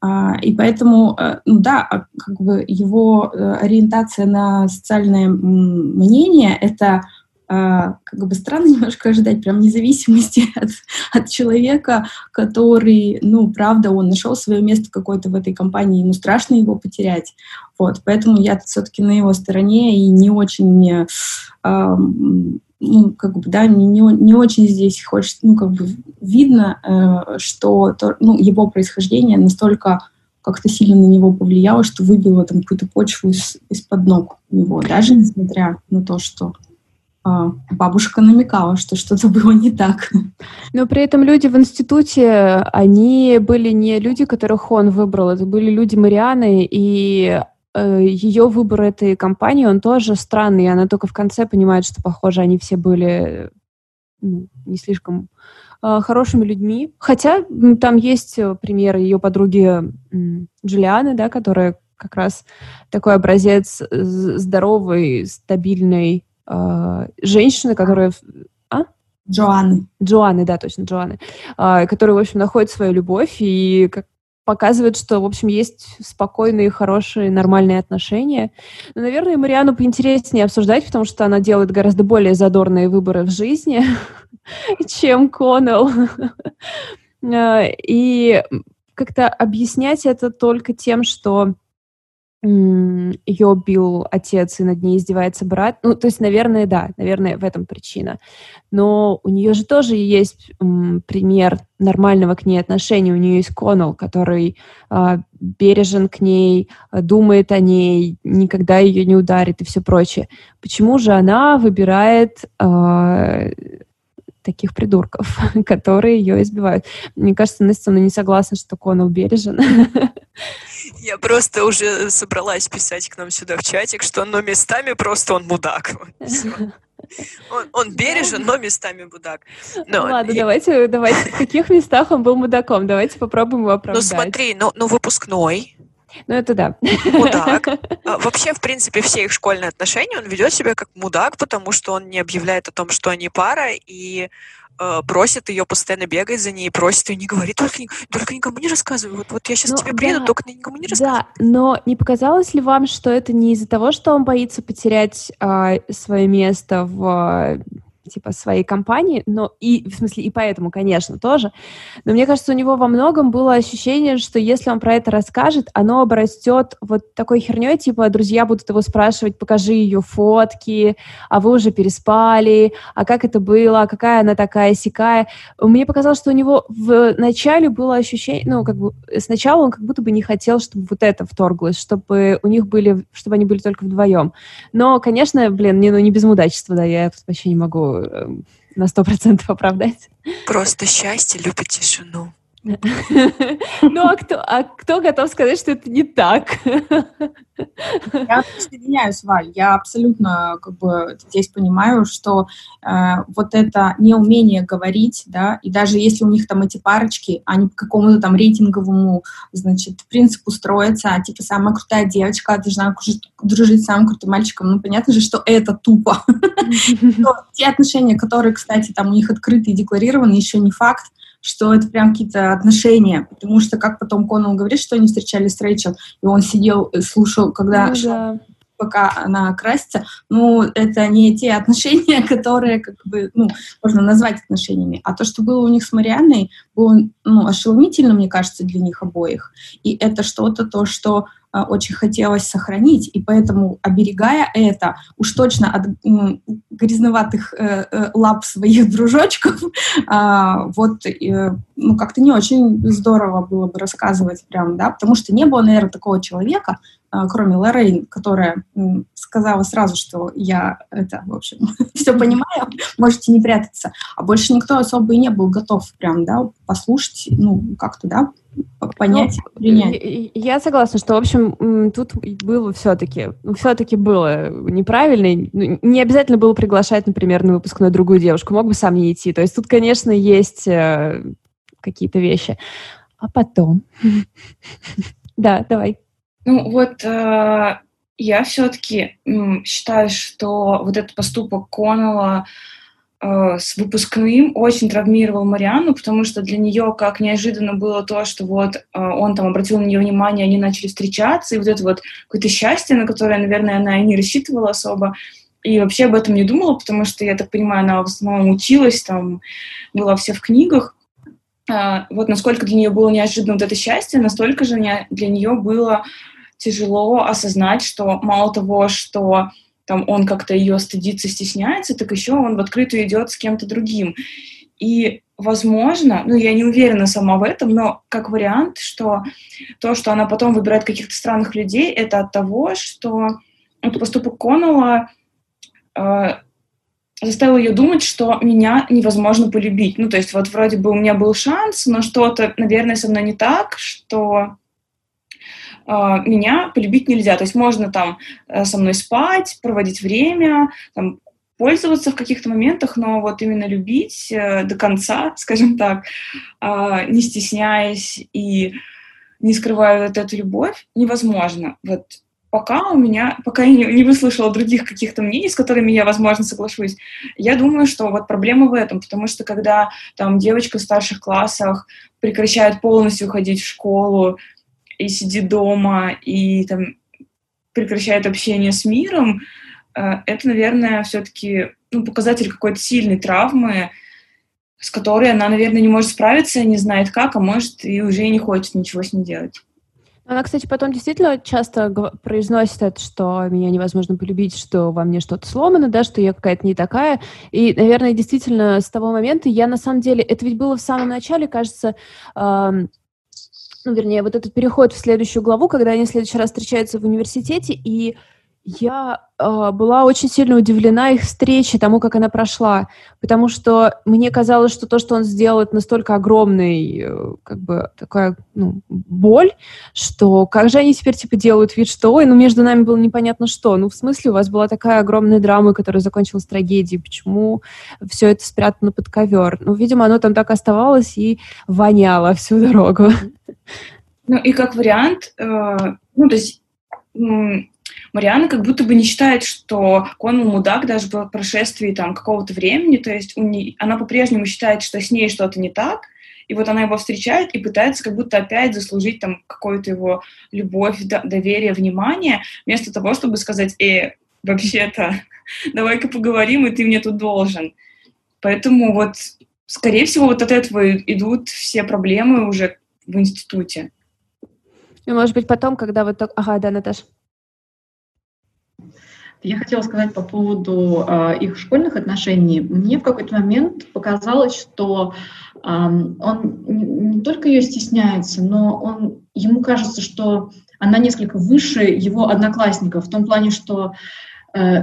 А, и поэтому, э, ну да, а, как бы его э, ориентация на социальное мнение — это а, как бы странно немножко ожидать прям независимости от, от человека, который, ну, правда, он нашел свое место какое-то в этой компании, ему страшно его потерять. Вот, поэтому я все-таки на его стороне и не очень, э, ну, как бы, да, не, не, не очень здесь хочется, ну, как бы видно, э, что то, ну, его происхождение настолько как-то сильно на него повлияло, что выбило там какую-то почву из, из-под ног него, даже несмотря на то, что а, бабушка намекала, что что-то было не так. Но при этом люди в институте, они были не люди, которых он выбрал, это были люди Марианы, и ее выбор этой компании, он тоже странный, и она только в конце понимает, что, похоже, они все были ну, не слишком э, хорошими людьми. Хотя там есть э, примеры ее подруги э, Джулианы, да, которая как раз такой образец здоровой, стабильной э, женщины, которая... А? Джоанны. Джоанны, да, точно, Джоанны. Э, которая, в общем, находит свою любовь и как показывает, что, в общем, есть спокойные, хорошие, нормальные отношения. Но, наверное, Мариану поинтереснее обсуждать, потому что она делает гораздо более задорные выборы в жизни, чем Коннелл. А, и как-то объяснять это только тем, что ее бил отец, и над ней издевается брат. Ну, то есть, наверное, да, наверное, в этом причина. Но у нее же тоже есть пример нормального к ней отношения. У нее есть Коннелл, который э, бережен к ней, думает о ней, никогда ее не ударит и все прочее. Почему же она выбирает э, таких придурков, которые ее избивают? Мне кажется, Настя не согласна, что Коннелл бережен. Я просто уже собралась писать к нам сюда в чатик, что но местами просто он мудак. Он, он бережен, но местами мудак. Но, Ладно, и... давайте, давайте, в каких местах он был мудаком? Давайте попробуем его оправдать. Ну смотри, ну, ну выпускной, ну, это да. Мудак. А, вообще, в принципе, все их школьные отношения, он ведет себя как мудак, потому что он не объявляет о том, что они пара, и э, просит ее постоянно бегать за ней, просит ее не говори, только, только никому не рассказывай. Вот, вот я сейчас ну, тебе приеду, да, только никому не рассказывай. Да, но не показалось ли вам, что это не из-за того, что он боится потерять э, свое место в типа своей компании, но и, в смысле, и поэтому, конечно, тоже. Но мне кажется, у него во многом было ощущение, что если он про это расскажет, оно обрастет вот такой херней, типа, друзья будут его спрашивать, покажи ее фотки, а вы уже переспали, а как это было, а какая она такая сякая. Мне показалось, что у него в начале было ощущение, ну, как бы, сначала он как будто бы не хотел, чтобы вот это вторглось, чтобы у них были, чтобы они были только вдвоем. Но, конечно, блин, не, ну, не без мудачества, да, я тут вообще не могу на сто процентов оправдать. Просто счастье любит тишину. Ну, а кто, а кто готов сказать, что это не так? Я присоединяюсь, Валь. Я абсолютно как бы здесь понимаю, что э, вот это неумение говорить, да, и даже если у них там эти парочки, они по какому-то там рейтинговому, значит, принципу строятся, а типа самая крутая девочка должна дружить с самым крутым мальчиком, ну, понятно же, что это тупо. Те отношения, которые, кстати, там у них открыты и декларированы, еще не факт, что это прям какие-то отношения, потому что, как потом Коннелл говорит, что они встречались с Рэйчел, и он сидел, и слушал, когда ну, да. пока она красится, ну, это не те отношения, которые, как бы, ну, можно назвать отношениями. А то, что было у них с Марианной, было, ну, ошеломительно, мне кажется, для них обоих. И это что-то, то, что э, очень хотелось сохранить, и поэтому, оберегая это, уж точно от грязноватых э, э, лап своих дружочков, э, вот, э, ну, как-то не очень здорово было бы рассказывать прям, да, потому что не было, наверное, такого человека, а, кроме Лоррейн, которая сказала сразу, что я это, в общем, все понимаю, можете не прятаться. А больше никто особо и не был готов прям, да, послушать, ну, как-то, да, понять, ну, принять. Я согласна, что, в общем, тут было все-таки, ну, все-таки было неправильно. Ну, не обязательно было приглашать, например, на выпускную другую девушку, мог бы сам не идти. То есть тут, конечно, есть э, какие-то вещи. А потом... Да, давай. Ну вот э, я все-таки считаю, что вот этот поступок Коннелла э, с выпускным очень травмировал Марианну, потому что для нее как неожиданно было то, что вот э, он там обратил на нее внимание, они начали встречаться, и вот это вот какое-то счастье, на которое, наверное, она и не рассчитывала особо, и вообще об этом не думала, потому что, я так понимаю, она в основном училась, там, была все в книгах, вот насколько для нее было неожиданно вот это счастье, настолько же для нее было тяжело осознать, что мало того, что там он как-то ее стыдится, стесняется, так еще он в открытую идет с кем-то другим. И, возможно, ну, я не уверена сама в этом, но как вариант, что то, что она потом выбирает каких-то странных людей, это от того, что вот поступок Коннелла э, заставил ее думать, что меня невозможно полюбить. Ну, то есть вот вроде бы у меня был шанс, но что-то, наверное, со мной не так, что а, меня полюбить нельзя. То есть можно там э, со мной спать, проводить время, там, пользоваться в каких-то моментах, но вот именно любить э, до конца, скажем так, а, не стесняясь и не скрывая вот эту любовь, невозможно. Вот пока у меня, пока я не, не выслушала других каких-то мнений, с которыми я, возможно, соглашусь, я думаю, что вот проблема в этом, потому что когда там девочка в старших классах прекращает полностью ходить в школу, и сидит дома, и там прекращает общение с миром, э, это, наверное, все-таки ну, показатель какой-то сильной травмы, с которой она, наверное, не может справиться, не знает как, а может и уже не хочет ничего с ней делать. Она, кстати, потом действительно часто произносит это, что меня невозможно полюбить, что во мне что-то сломано, да, что я какая-то не такая. И, наверное, действительно, с того момента я на самом деле, это ведь было в самом начале, кажется, ну, вернее, вот этот переход в следующую главу, когда они в следующий раз встречаются в университете, и я э, была очень сильно удивлена их встрече, тому, как она прошла, потому что мне казалось, что то, что он сделал, это настолько огромный, э, как бы такая ну, боль, что как же они теперь типа делают вид, что ой, ну между нами было непонятно что, ну в смысле у вас была такая огромная драма, которая закончилась трагедией, почему все это спрятано под ковер? Ну, видимо, оно там так оставалось и воняло всю дорогу. Ну и как вариант, э, ну то есть Мариана как будто бы не считает, что Коннелл мудак даже по прошествии там какого-то времени, то есть у не... она по-прежнему считает, что с ней что-то не так, и вот она его встречает и пытается как будто опять заслужить там какую-то его любовь, доверие, внимание, вместо того, чтобы сказать, э, вообще-то, давай-ка поговорим, и ты мне тут должен. Поэтому вот, скорее всего, вот от этого идут все проблемы уже в институте. И, может быть, потом, когда вот... Ага, да, Наташа. Я хотела сказать по поводу э, их школьных отношений. Мне в какой-то момент показалось, что э, он не, только ее стесняется, но он, ему кажется, что она несколько выше его одноклассников, в том плане, что э,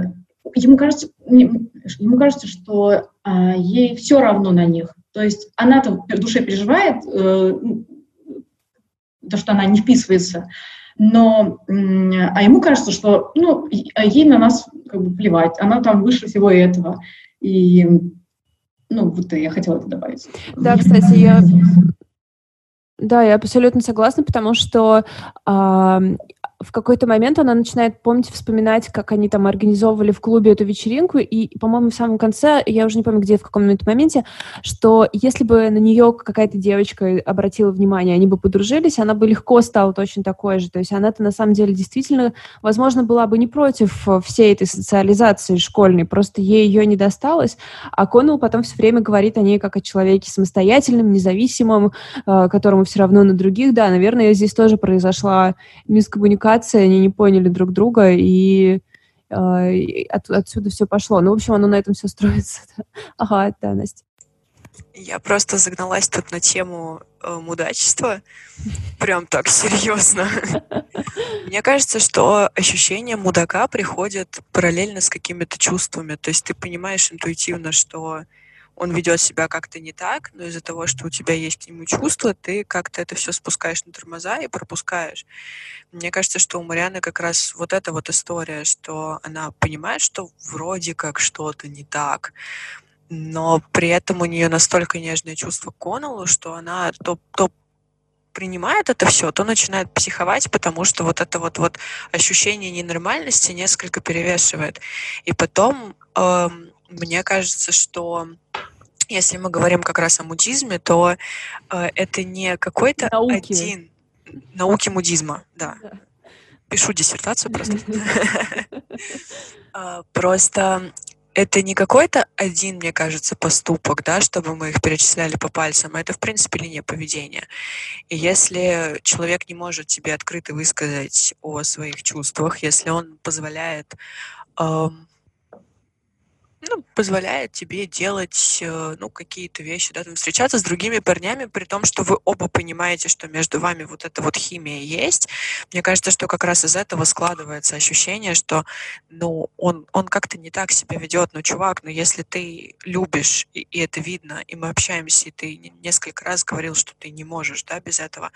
ему, кажется, ему кажется, что э, ей все равно на них. То есть она-то в душе переживает, э, то, что она не вписывается, но, а ему кажется, что, ну, а ей на нас как бы плевать, она там выше всего этого. И, ну, вот я хотела это добавить. Да, кстати, я... Да, я абсолютно согласна, потому что э, в какой-то момент она начинает помнить, вспоминать, как они там организовывали в клубе эту вечеринку, и, по-моему, в самом конце, я уже не помню, где, в каком моменте, что если бы на нее какая-то девочка обратила внимание, они бы подружились, она бы легко стала точно такой же. То есть она-то на самом деле действительно, возможно, была бы не против всей этой социализации школьной, просто ей ее не досталось, а Коннелл потом все время говорит о ней как о человеке самостоятельном, независимом, э, которому все равно на других. Да, наверное, здесь тоже произошла мискоммуникация коммуникации, они не поняли друг друга, и, и от, отсюда все пошло. Ну, в общем, оно на этом все строится. ага, это Настя. Я просто загналась тут на тему э, мудачества. Прям так серьезно. Мне кажется, что ощущение мудака приходит параллельно с какими-то чувствами. То есть ты понимаешь интуитивно, что он ведет себя как-то не так, но из-за того, что у тебя есть к нему чувства, ты как-то это все спускаешь на тормоза и пропускаешь. Мне кажется, что у Марианы как раз вот эта вот история, что она понимает, что вроде как что-то не так, но при этом у нее настолько нежное чувство к Коннеллу, что она то, то принимает это все, то начинает психовать, потому что вот это вот, вот ощущение ненормальности несколько перевешивает. И потом эм, мне кажется, что если мы говорим как раз о мудизме, то э, это не какой-то Науки. один науки мудизма, да. Пишу диссертацию просто. А, Просто это не какой-то один, мне кажется, поступок, да, чтобы мы их перечисляли по пальцам, а это, в принципе, линия поведения. И если человек не может тебе открыто высказать о своих чувствах, если он позволяет эм, ну, позволяет тебе делать, э, ну, какие-то вещи, да, там, встречаться с другими парнями, при том, что вы оба понимаете, что между вами вот эта вот химия есть. Мне кажется, что как раз из этого складывается ощущение, что, ну, он, он как-то не так себя ведет, ну, чувак, ну, если ты любишь, и, и это видно, и мы общаемся, и ты не- несколько раз говорил, что ты не можешь, да, без этого,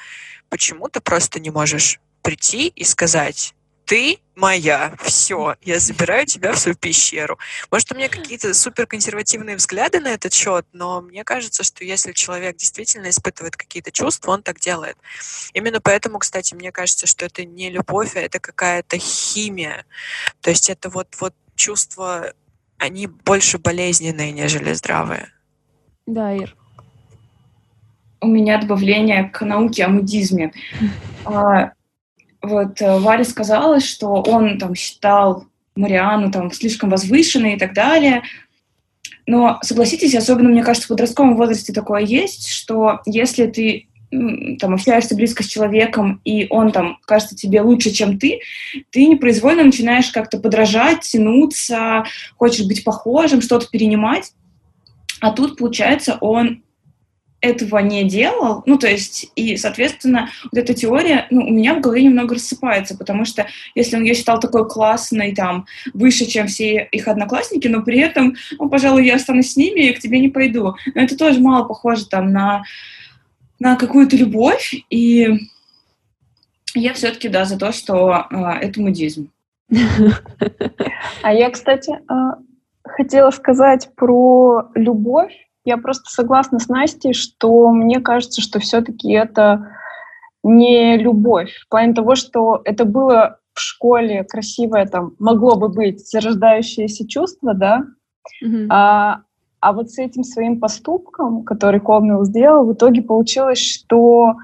почему ты просто не можешь прийти и сказать, ты моя, все, я забираю тебя в свою пещеру. Может, у меня какие-то суперконсервативные взгляды на этот счет, но мне кажется, что если человек действительно испытывает какие-то чувства, он так делает. Именно поэтому, кстати, мне кажется, что это не любовь, а это какая-то химия. То есть это вот, вот чувства, они больше болезненные, нежели здравые. Да, Ир. у меня добавление к науке о мудизме. А, Вот э, Валя сказала, что он там считал Мариану там слишком возвышенной и так далее. Но согласитесь, особенно, мне кажется, в подростковом возрасте такое есть, что если ты там общаешься близко с человеком, и он там кажется тебе лучше, чем ты, ты непроизвольно начинаешь как-то подражать, тянуться, хочешь быть похожим, что-то перенимать. А тут, получается, он этого не делал, ну, то есть, и, соответственно, вот эта теория, ну, у меня в голове немного рассыпается, потому что если он ее считал такой классной, там, выше, чем все их одноклассники, но при этом, ну, пожалуй, я останусь с ними и к тебе не пойду. Но это тоже мало похоже, там, на, на какую-то любовь, и я все-таки, да, за то, что э, это мудизм. А я, кстати, э, хотела сказать про любовь. Я просто согласна с Настей, что мне кажется, что все-таки это не любовь. В плане того, что это было в школе красивое, там, могло бы быть зарождающееся чувство, да, Мгм. а, а вот с этим своим поступком, который Комнел сделал, в итоге получилось, что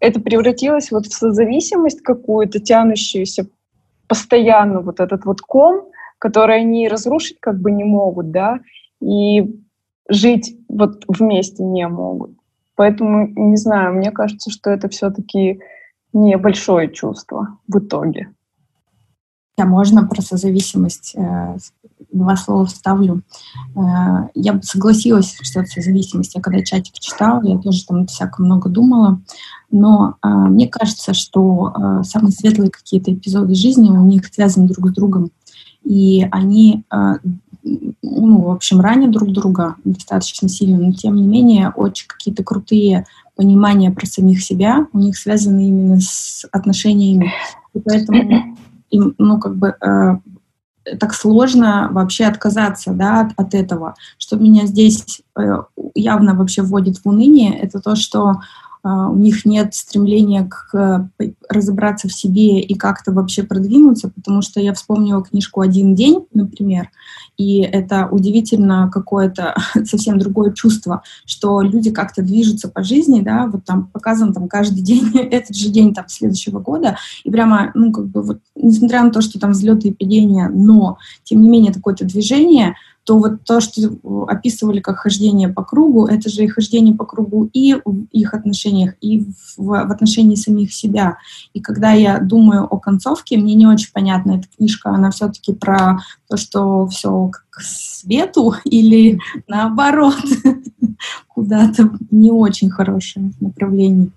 это превратилось вот в созависимость какую-то, тянущуюся постоянно, вот этот вот ком, который они разрушить как бы не могут, да, и жить вот вместе не могут. Поэтому, не знаю, мне кажется, что это все-таки небольшое чувство в итоге. А можно про созависимость э, два слова вставлю. Э, я бы согласилась, что это созависимость. Я когда чатик читала, я тоже там всяко много думала. Но э, мне кажется, что самые светлые какие-то эпизоды жизни у них связаны друг с другом. И они, ну, в общем, ранят друг друга достаточно сильно, но тем не менее очень какие-то крутые понимания про самих себя у них связаны именно с отношениями. И поэтому им, ну, как бы э, так сложно вообще отказаться, да, от, от этого. Что меня здесь э, явно вообще вводит в уныние, это то, что у них нет стремления к разобраться в себе и как-то вообще продвинуться, потому что я вспомнила книжку «Один день», например, и это удивительно какое-то совсем другое чувство, что люди как-то движутся по жизни, да, вот там показан там каждый день, этот же день там следующего года, и прямо, ну, как бы вот, несмотря на то, что там взлеты и падения, но, тем не менее, такое-то движение, то вот то, что описывали как хождение по кругу, это же и хождение по кругу и в их отношениях, и в, в отношении самих себя. И когда я думаю о концовке, мне не очень понятно, эта книжка, она все-таки про то, что все к свету или наоборот, куда-то не очень хорошее направление.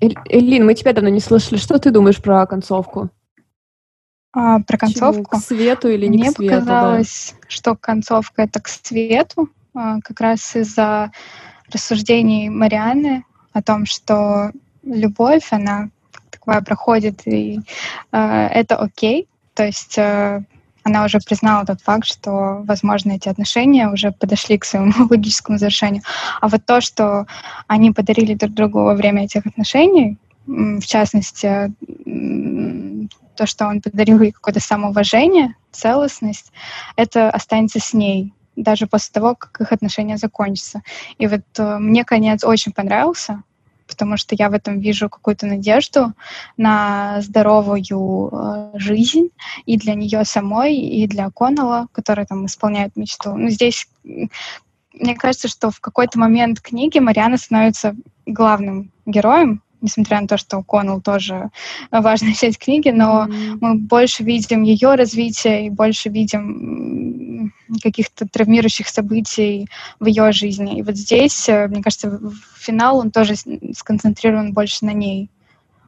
Элин, мы тебя давно не слышали. Что ты думаешь про концовку? А, про концовку? Чему? К свету или не Мне к свету? показалось, да? что концовка это к свету, а, как раз из-за рассуждений Марианы о том, что любовь, она такая проходит, и э, это окей. То есть э, она уже признала тот факт, что, возможно, эти отношения уже подошли к своему логическому завершению. А вот то, что они подарили друг другу во время этих отношений, в частности, то, что он подарил ей какое-то самоуважение, целостность, это останется с ней, даже после того, как их отношения закончатся. И вот э, мне конец очень понравился, потому что я в этом вижу какую-то надежду на здоровую э, жизнь и для нее самой, и для Коннелла, который там исполняет мечту. Ну, здесь мне кажется, что в какой-то момент книги Мариана становится главным героем, несмотря на то, что Коннелл тоже важная часть книги, но mm-hmm. мы больше видим ее развитие и больше видим каких-то травмирующих событий в ее жизни. И вот здесь, э, мне кажется, финал, он тоже сконцентрирован больше на ней.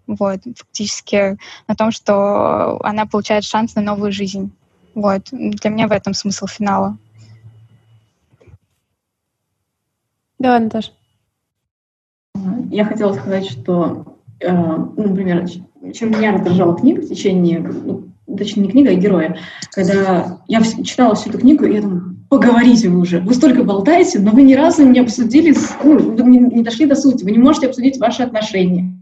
Вот, фактически на том, что она получает шанс на новую жизнь. Вот, для меня в этом смысл финала. Да, Наташа. Я хотела сказать, что, э, ну, например, чем меня раздражала книга в течение, ну, точнее, не книга, а героя, когда я читала всю эту книгу, и я думаю, поговорите вы уже, вы столько болтаете, но вы ни разу не обсудили, ну, не, не дошли до сути, вы не можете обсудить ваши отношения.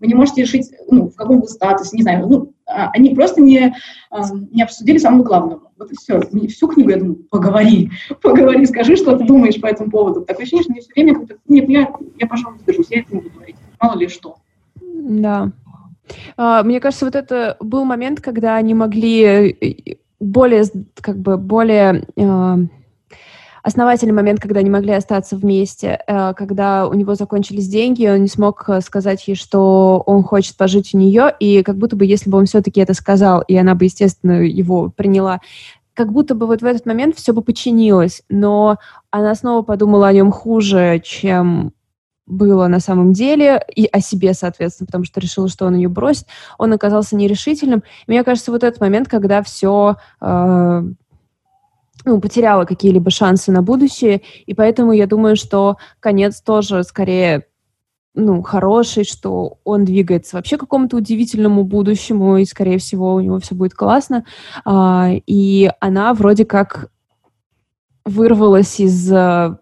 Вы не можете решить, ну, в каком вы статусе, не знаю, ну, а, они просто не, а, не обсудили самого главного. Вот и все. Всю книгу я думаю, поговори, поговори, скажи, что ты думаешь по этому поводу. Такое ощущение, что мне все время как-то, нет, я, я, пожалуй, сдержусь, я это не буду говорить. Мало ли что. Да. А, мне кажется, вот это был момент, когда они могли э, более, как бы, более основательный момент, когда они могли остаться вместе, э, когда у него закончились деньги, он не смог э, сказать ей, что он хочет пожить у нее, и как будто бы, если бы он все-таки это сказал, и она бы, естественно, его приняла, как будто бы вот в этот момент все бы подчинилось, но она снова подумала о нем хуже, чем было на самом деле, и о себе, соответственно, потому что решила, что он ее бросит. Он оказался нерешительным. Мне кажется, вот этот момент, когда все э, ну, потеряла какие-либо шансы на будущее, и поэтому я думаю, что конец тоже скорее ну, хороший, что он двигается вообще к какому-то удивительному будущему, и, скорее всего, у него все будет классно. А, и она вроде как вырвалась из а,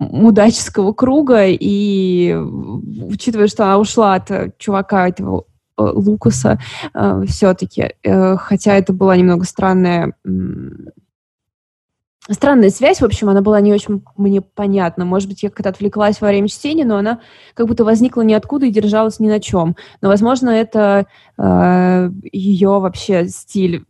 мудаческого круга, и учитывая, что она ушла от чувака этого Э, Лукаса э, все-таки, э, хотя это была немного странная странная связь, в общем, она была не очень мне понятна. Может быть, я как-то отвлеклась во время чтения, но она как будто возникла ниоткуда и держалась ни на чем. Но, возможно, это э, ее вообще стиль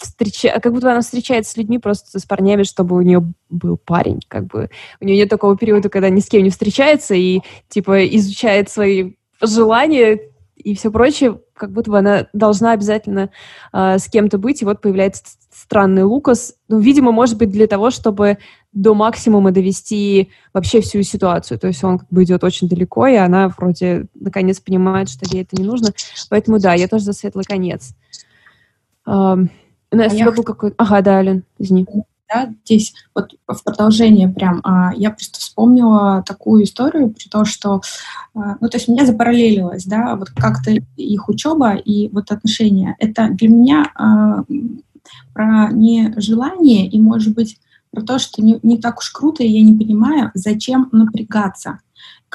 встреча... как будто она встречается с людьми просто с парнями, чтобы у нее был парень, как бы. У нее нет такого периода, когда ни с кем не встречается и, типа, изучает свои желания, и все прочее, как будто бы она должна обязательно э, с кем-то быть, и вот появляется странный Лукас. Ну, видимо, может быть, для того, чтобы до максимума довести вообще всю ситуацию. То есть он как бы идет очень далеко, и она вроде наконец понимает, что ей это не нужно. Поэтому да, я тоже за светлый конец. Um, у нас а был какой-то... Ага, да, Ален, извини да, здесь вот в продолжение прям, а, я просто вспомнила такую историю, при том, что, а, ну, то есть меня запараллелилось, да, вот как-то их учеба и вот отношения. Это для меня а, про нежелание и, может быть, про то, что не, не так уж круто, и я не понимаю, зачем напрягаться.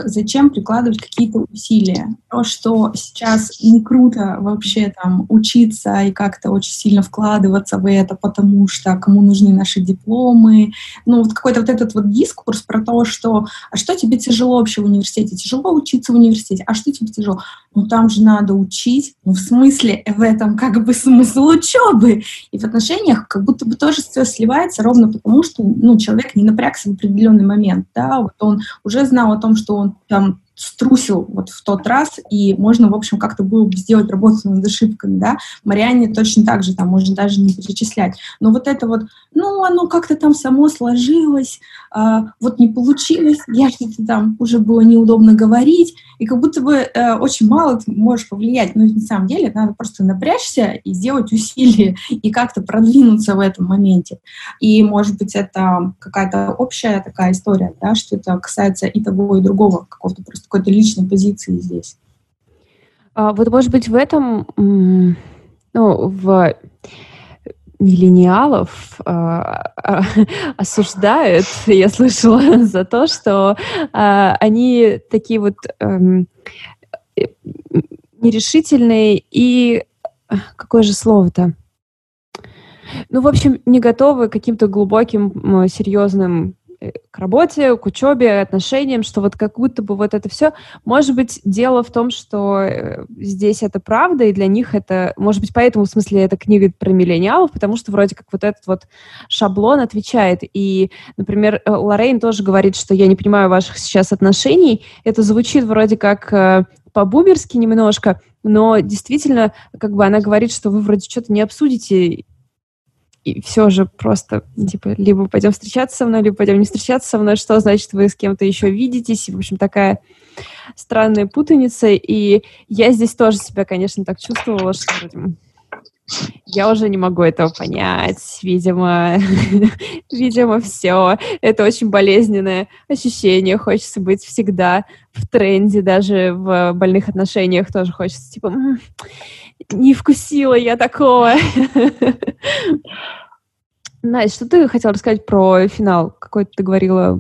Зачем прикладывать какие-то усилия. То, что сейчас не круто вообще там учиться и как-то очень сильно вкладываться в это, потому что кому нужны наши дипломы. Ну, вот какой-то вот этот вот дискурс про то, что а что тебе тяжело вообще в университете? Тяжело учиться в университете? А что тебе тяжело? Ну, там же надо учить. Ну, в смысле, в этом как бы смысл учебы. И в отношениях как будто бы тоже все сливается ровно потому, что ну, человек не напрягся в определенный момент. Да? Вот он уже знал о том, что он там струсил вот в тот раз, и можно, в общем, как-то было бы сделать работу над ошибками, да. Марианне точно так же, там можно даже не перечислять. Но вот это вот, ну, оно как-то там само сложилось, а, вот не получилось, я что-то там уже было неудобно говорить, и как будто бы а, очень мало ты можешь повлиять, но на самом деле надо просто напрячься и сделать усилия, и как-то продвинуться в этом моменте. И, может быть, это какая-то общая такая история, да, что это касается и того, и другого, какого-то просто какой-то личной позиции здесь. А, вот, может быть, в этом, ну, в миллениалов а, а, осуждают, я слышала, за то, что а, они такие вот а, нерешительные и какое же слово-то? Ну, в общем, не готовы к каким-то глубоким, серьезным Э, к работе, к учебе, отношениям, что вот как будто бы вот это все. Может быть, дело в том, что э, здесь это правда, и для них это, может быть, поэтому в смысле эта книга про миллениалов, потому что вроде как вот этот вот шаблон отвечает. И, например, э, Лоррейн тоже говорит, что я не понимаю ваших сейчас отношений. Это звучит вроде как по-бумерски немножко, но действительно, как бы она говорит, что вы вроде что-то не обсудите и все же просто, типа, либо пойдем встречаться со мной, либо пойдем не встречаться со мной, что значит вы с кем-то еще видитесь, в общем, такая странная путаница, и я здесь тоже себя, конечно, так чувствовала, что я уже не могу этого понять, видимо, видимо, все. Это очень болезненное ощущение, хочется быть всегда в тренде, даже в больных отношениях тоже хочется, типа, не вкусила я такого. Настя, что ты хотела рассказать про финал? Какой ты говорила,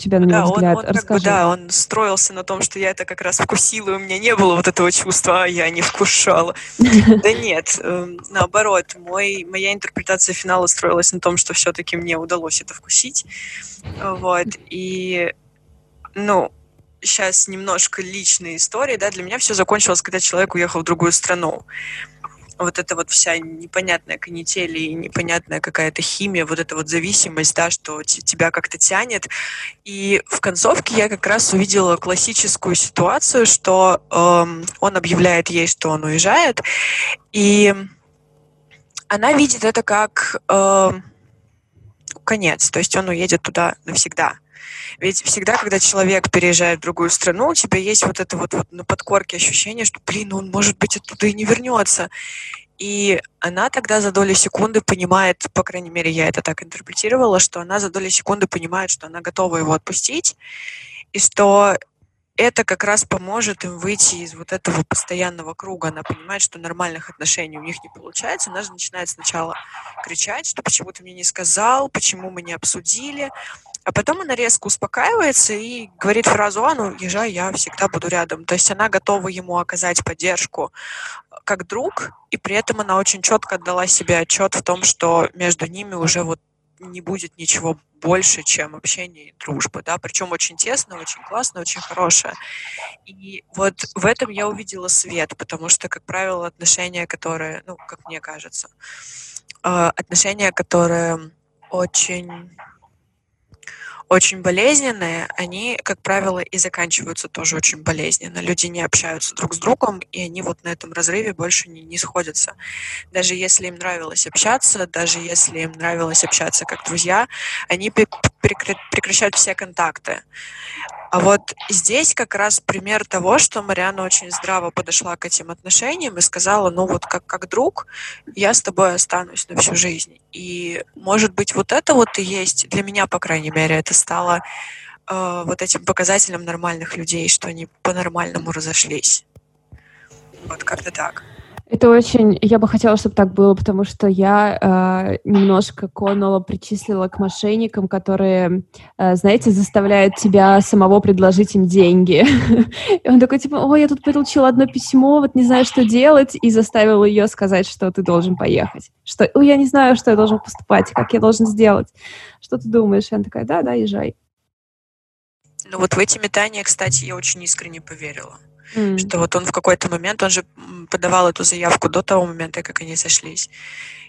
тебя на него да, взгляд? Он, он Расскажи. Как бы, да, он строился на том, что я это как раз вкусила, и у меня не было вот этого чувства, а я не вкушала. Да нет, эм, наоборот, мой, моя интерпретация финала строилась на том, что все-таки мне удалось это вкусить. Вот, и, ну, сейчас немножко личная история, да, для меня все закончилось, когда человек уехал в другую страну. Вот эта вот вся непонятная канитель и непонятная какая-то химия, вот эта вот зависимость, да, что тебя как-то тянет. И в концовке я как раз увидела классическую ситуацию, что эм, он объявляет ей, что он уезжает, и она видит это как э, конец, то есть он уедет туда навсегда. Ведь всегда, когда человек переезжает в другую страну, у тебя есть вот это вот, вот на подкорке ощущение, что, блин, он, может быть, оттуда и не вернется. И она тогда за доли секунды понимает, по крайней мере, я это так интерпретировала, что она за доли секунды понимает, что она готова его отпустить, и что это как раз поможет им выйти из вот этого постоянного круга. Она понимает, что нормальных отношений у них не получается. Она же начинает сначала кричать, что почему ты мне не сказал, почему мы не обсудили. А потом она резко успокаивается и говорит фразу «А, ну, езжай, я всегда буду рядом». То есть она готова ему оказать поддержку как друг, и при этом она очень четко отдала себе отчет в том, что между ними уже вот не будет ничего больше, чем общение и дружба, да, причем очень тесно, очень классно, очень хорошее. И вот в этом я увидела свет, потому что, как правило, отношения, которые, ну, как мне кажется, э, отношения, которые очень очень болезненные, они, как правило, и заканчиваются тоже очень болезненно. Люди не общаются друг с другом, и они вот на этом разрыве больше не, не сходятся. Даже если им нравилось общаться, даже если им нравилось общаться как друзья, они прекращают все контакты. А вот здесь как раз пример того, что Мариана очень здраво подошла к этим отношениям и сказала, ну вот как, как друг, я с тобой останусь на всю жизнь. И может быть вот это вот и есть, для меня, по крайней мере, это стало э, вот этим показателем нормальных людей, что они по-нормальному разошлись. Вот как-то так. Это очень... Я бы хотела, чтобы так было, потому что я э, немножко Коннелла причислила к мошенникам, которые, э, знаете, заставляют тебя самого предложить им деньги. И он такой, типа, ой, я тут получил одно письмо, вот не знаю, что делать, и заставил ее сказать, что ты должен поехать. Что, ой, я не знаю, что я должен поступать, как я должен сделать. Что ты думаешь? И она такая, да, да, езжай. Ну вот в эти метания, кстати, я очень искренне поверила. Mm. Что вот он в какой-то момент, он же подавал эту заявку до того момента, как они сошлись.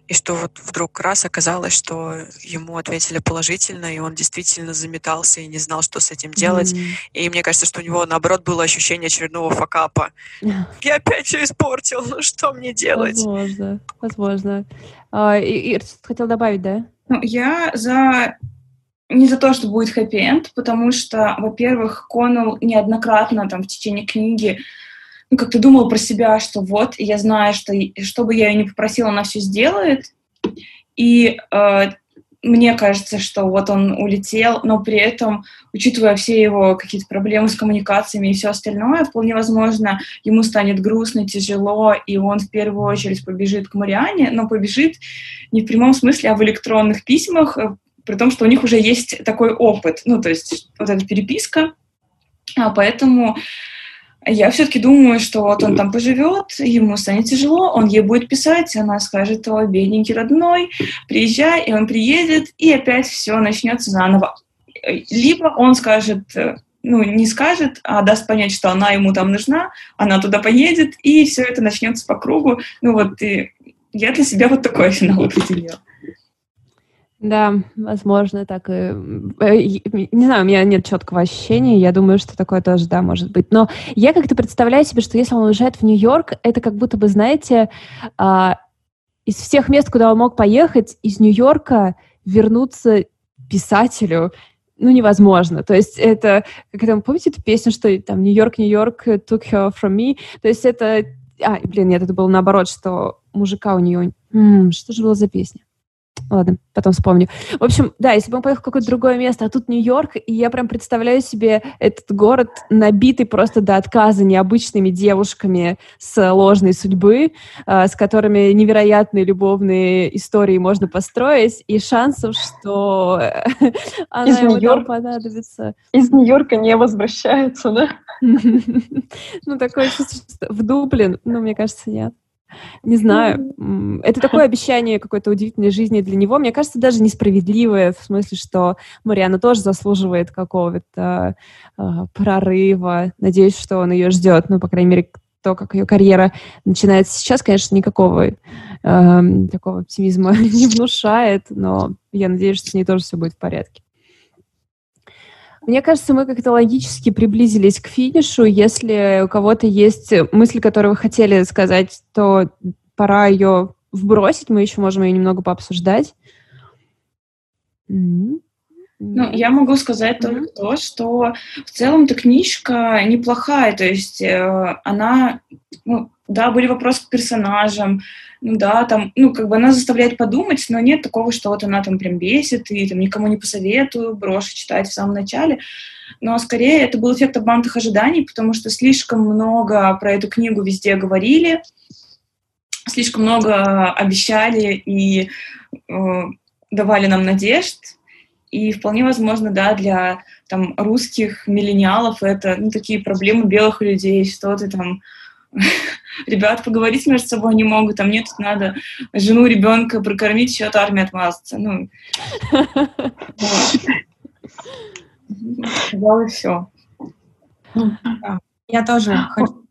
И что вот вдруг раз оказалось, что ему ответили положительно, и он действительно заметался и не знал, что с этим делать. Mm. И мне кажется, что у него, наоборот, было ощущение очередного факапа. Я опять все испортил, ну что мне делать? Возможно, возможно. А, Ир, хотел добавить, да? Ну, я за не за то, что будет хэппи-энд, потому что, во-первых, Коннелл неоднократно там в течение книги ну, как-то думал про себя, что вот, я знаю, что что бы я ее не попросила, она все сделает. И э, мне кажется, что вот он улетел, но при этом, учитывая все его какие-то проблемы с коммуникациями и все остальное, вполне возможно, ему станет грустно, тяжело, и он в первую очередь побежит к Мариане, но побежит не в прямом смысле, а в электронных письмах, при том, что у них уже есть такой опыт, ну, то есть вот эта переписка, а поэтому я все-таки думаю, что вот он там поживет, ему станет тяжело, он ей будет писать, она скажет, о, бедненький родной, приезжай, и он приедет, и опять все начнется заново. Либо он скажет, ну, не скажет, а даст понять, что она ему там нужна, она туда поедет, и все это начнется по кругу. Ну вот, и я для себя вот такой финал определила. Да, возможно, так и... Э, не знаю, у меня нет четкого ощущения, я думаю, что такое тоже, да, может быть. Но я как-то представляю себе, что если он уезжает в Нью-Йорк, это как будто бы, знаете, а, из всех мест, куда он мог поехать, из Нью-Йорка вернуться писателю, ну, невозможно. То есть это, как там, помните эту песню, что там «Нью-Йорк, Нью-Йорк took her from me»? То есть это... А, блин, нет, это было наоборот, что мужика у нее... М-м, что же было за песня? Ладно, потом вспомню. В общем, да, если бы он поехал в какое-то другое место, а тут Нью-Йорк, и я прям представляю себе этот город, набитый просто до отказа необычными девушками с ложной судьбы, э, с которыми невероятные любовные истории можно построить, и шансов, что она из ему понадобится. Из Нью-Йорка не возвращается, да? Ну, такое чувство, что в Дублин, ну, мне кажется, нет. Не знаю. Это такое обещание какой-то удивительной жизни для него. Мне кажется, даже несправедливое, в смысле, что Мариана тоже заслуживает какого-то э, прорыва. Надеюсь, что он ее ждет. Ну, по крайней мере, то, как ее карьера начинается сейчас, конечно, никакого э, такого оптимизма не внушает, но я надеюсь, что с ней тоже все будет в порядке. Мне кажется, мы как-то логически приблизились к финишу. Если у кого-то есть мысль, которую вы хотели сказать, то пора ее вбросить. Мы еще можем ее немного пообсуждать. Mm-hmm. Ну, я могу сказать mm-hmm. только то, что в целом-то книжка неплохая, то есть э, она, ну, да, были вопросы к персонажам, ну да, там, ну, как бы она заставляет подумать, но нет такого, что вот она там прям бесит, и там никому не посоветую, брошу читать в самом начале. Но скорее это был эффект обманутых ожиданий, потому что слишком много про эту книгу везде говорили, слишком много обещали и э, давали нам надежд, и вполне возможно, да, для там русских миллениалов это ну, такие проблемы белых людей, что ты там ребят поговорить между собой не могут, а мне тут надо жену, ребенка прокормить, еще от армии отмазаться. Ну, Пожалуй, все. Я тоже хочу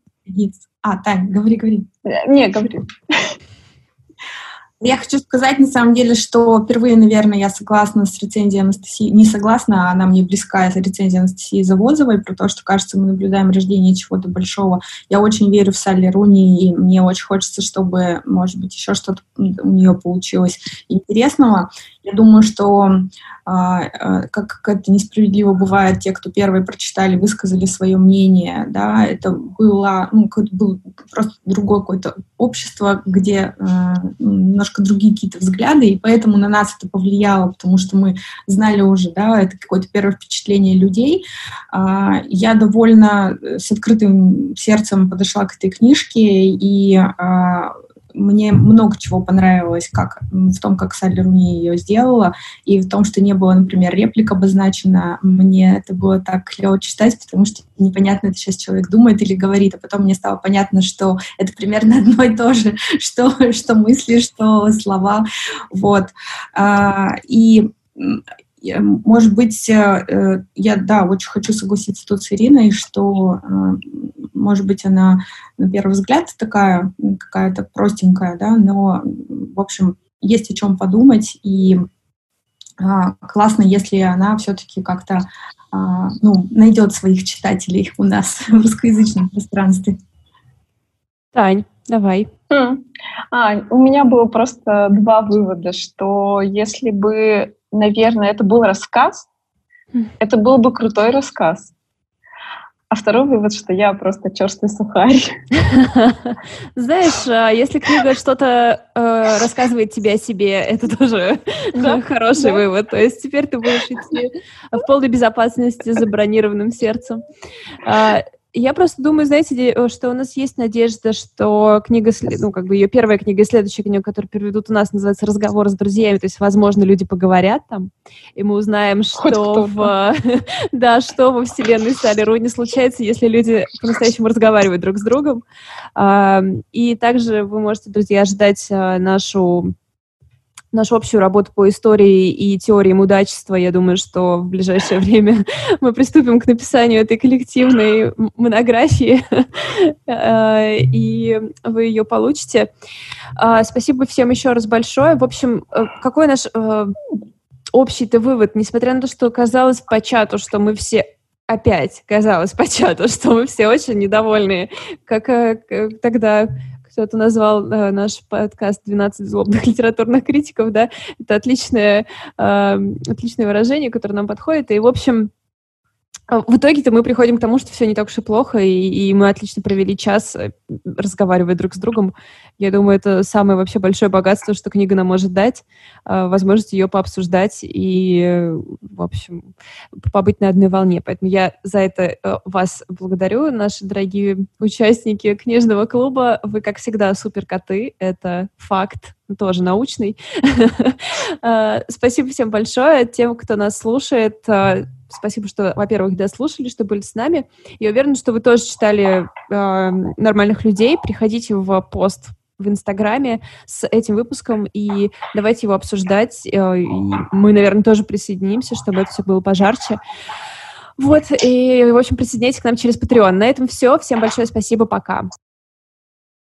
А, Тань, говори, говори. Не, говори. Я хочу сказать, на самом деле, что впервые, наверное, я согласна с рецензией Анастасии, не согласна, а она мне близка с рецензией Анастасии Завозовой про то, что, кажется, мы наблюдаем рождение чего-то большого. Я очень верю в Салли Руни, и мне очень хочется, чтобы, может быть, еще что-то у нее получилось интересного. Я думаю, что а, а, как это несправедливо бывает, те, кто первые прочитали, высказали свое мнение, да, это было, ну, было просто другое какое-то общество, где э, немножко другие какие-то взгляды, и поэтому на нас это повлияло, потому что мы знали уже, да, это какое-то первое впечатление людей. Э, я довольно с открытым сердцем подошла к этой книжке, и э, мне много чего понравилось как, в том, как Салли Руни ее сделала, и в том, что не было, например, реплик обозначена. Мне это было так клево читать, потому что непонятно, это сейчас человек думает или говорит, а потом мне стало понятно, что это примерно одно и то же, что, что мысли, что слова. Вот. А, и может быть, э, э, я, да, очень хочу согласиться тут с Ириной, что, э, может быть, она на первый взгляд такая какая-то простенькая, да, но, в общем, есть о чем подумать, и а, классно, если она все-таки как-то а, ну, найдет своих читателей у нас в русскоязычном пространстве. Тань, давай. Хм. А, у меня было просто два вывода, что если бы наверное, это был рассказ, это был бы крутой рассказ. А второй вывод, что я просто черствый сухарь. Знаешь, а если книга что-то э, рассказывает тебе о себе, это тоже да, хороший да. вывод. То есть теперь ты будешь идти в полной безопасности за бронированным сердцем. Я просто думаю, знаете, э, что у нас есть надежда, что книга, ну, как бы ее первая книга и следующая книга, которую переведут у нас, называется «Разговор с друзьями», то есть, возможно, люди поговорят там, и мы узнаем, что в, да, что во вселенной Салли Руни случается, если люди по-настоящему разговаривают друг с другом. И также вы можете, друзья, ждать э, нашу нашу общую работу по истории и теориям удачества. Я думаю, что в ближайшее время мы приступим к написанию этой коллективной монографии, э, и вы ее получите. А, спасибо всем еще раз большое. В общем, э, какой наш э, общий-то вывод, несмотря на то, что казалось по чату, что мы все опять казалось по чату, что мы все очень недовольны, как, как тогда кто-то назвал э, наш подкаст «12 злобных литературных критиков», да, это отличное, э, отличное выражение, которое нам подходит, и, в общем, в итоге-то мы приходим к тому, что все не так уж и плохо, и, и мы отлично провели час, э, разговаривая друг с другом. Я думаю, это самое вообще большое богатство, что книга нам может дать, а, возможность ее пообсуждать и, в общем, побыть на одной волне. Поэтому я за это э, вас благодарю, наши дорогие участники книжного клуба. Вы, как всегда, супер коты, это факт тоже научный. А, спасибо всем большое. Тем, кто нас слушает, а, спасибо, что, во-первых, дослушали, что были с нами. Я уверена, что вы тоже читали э, «Нормальных людей». Приходите в пост в Инстаграме с этим выпуском и давайте его обсуждать. Э, мы, наверное, тоже присоединимся, чтобы это все было пожарче. Вот, и, в общем, присоединяйтесь к нам через Patreon. На этом все. Всем большое спасибо. Пока.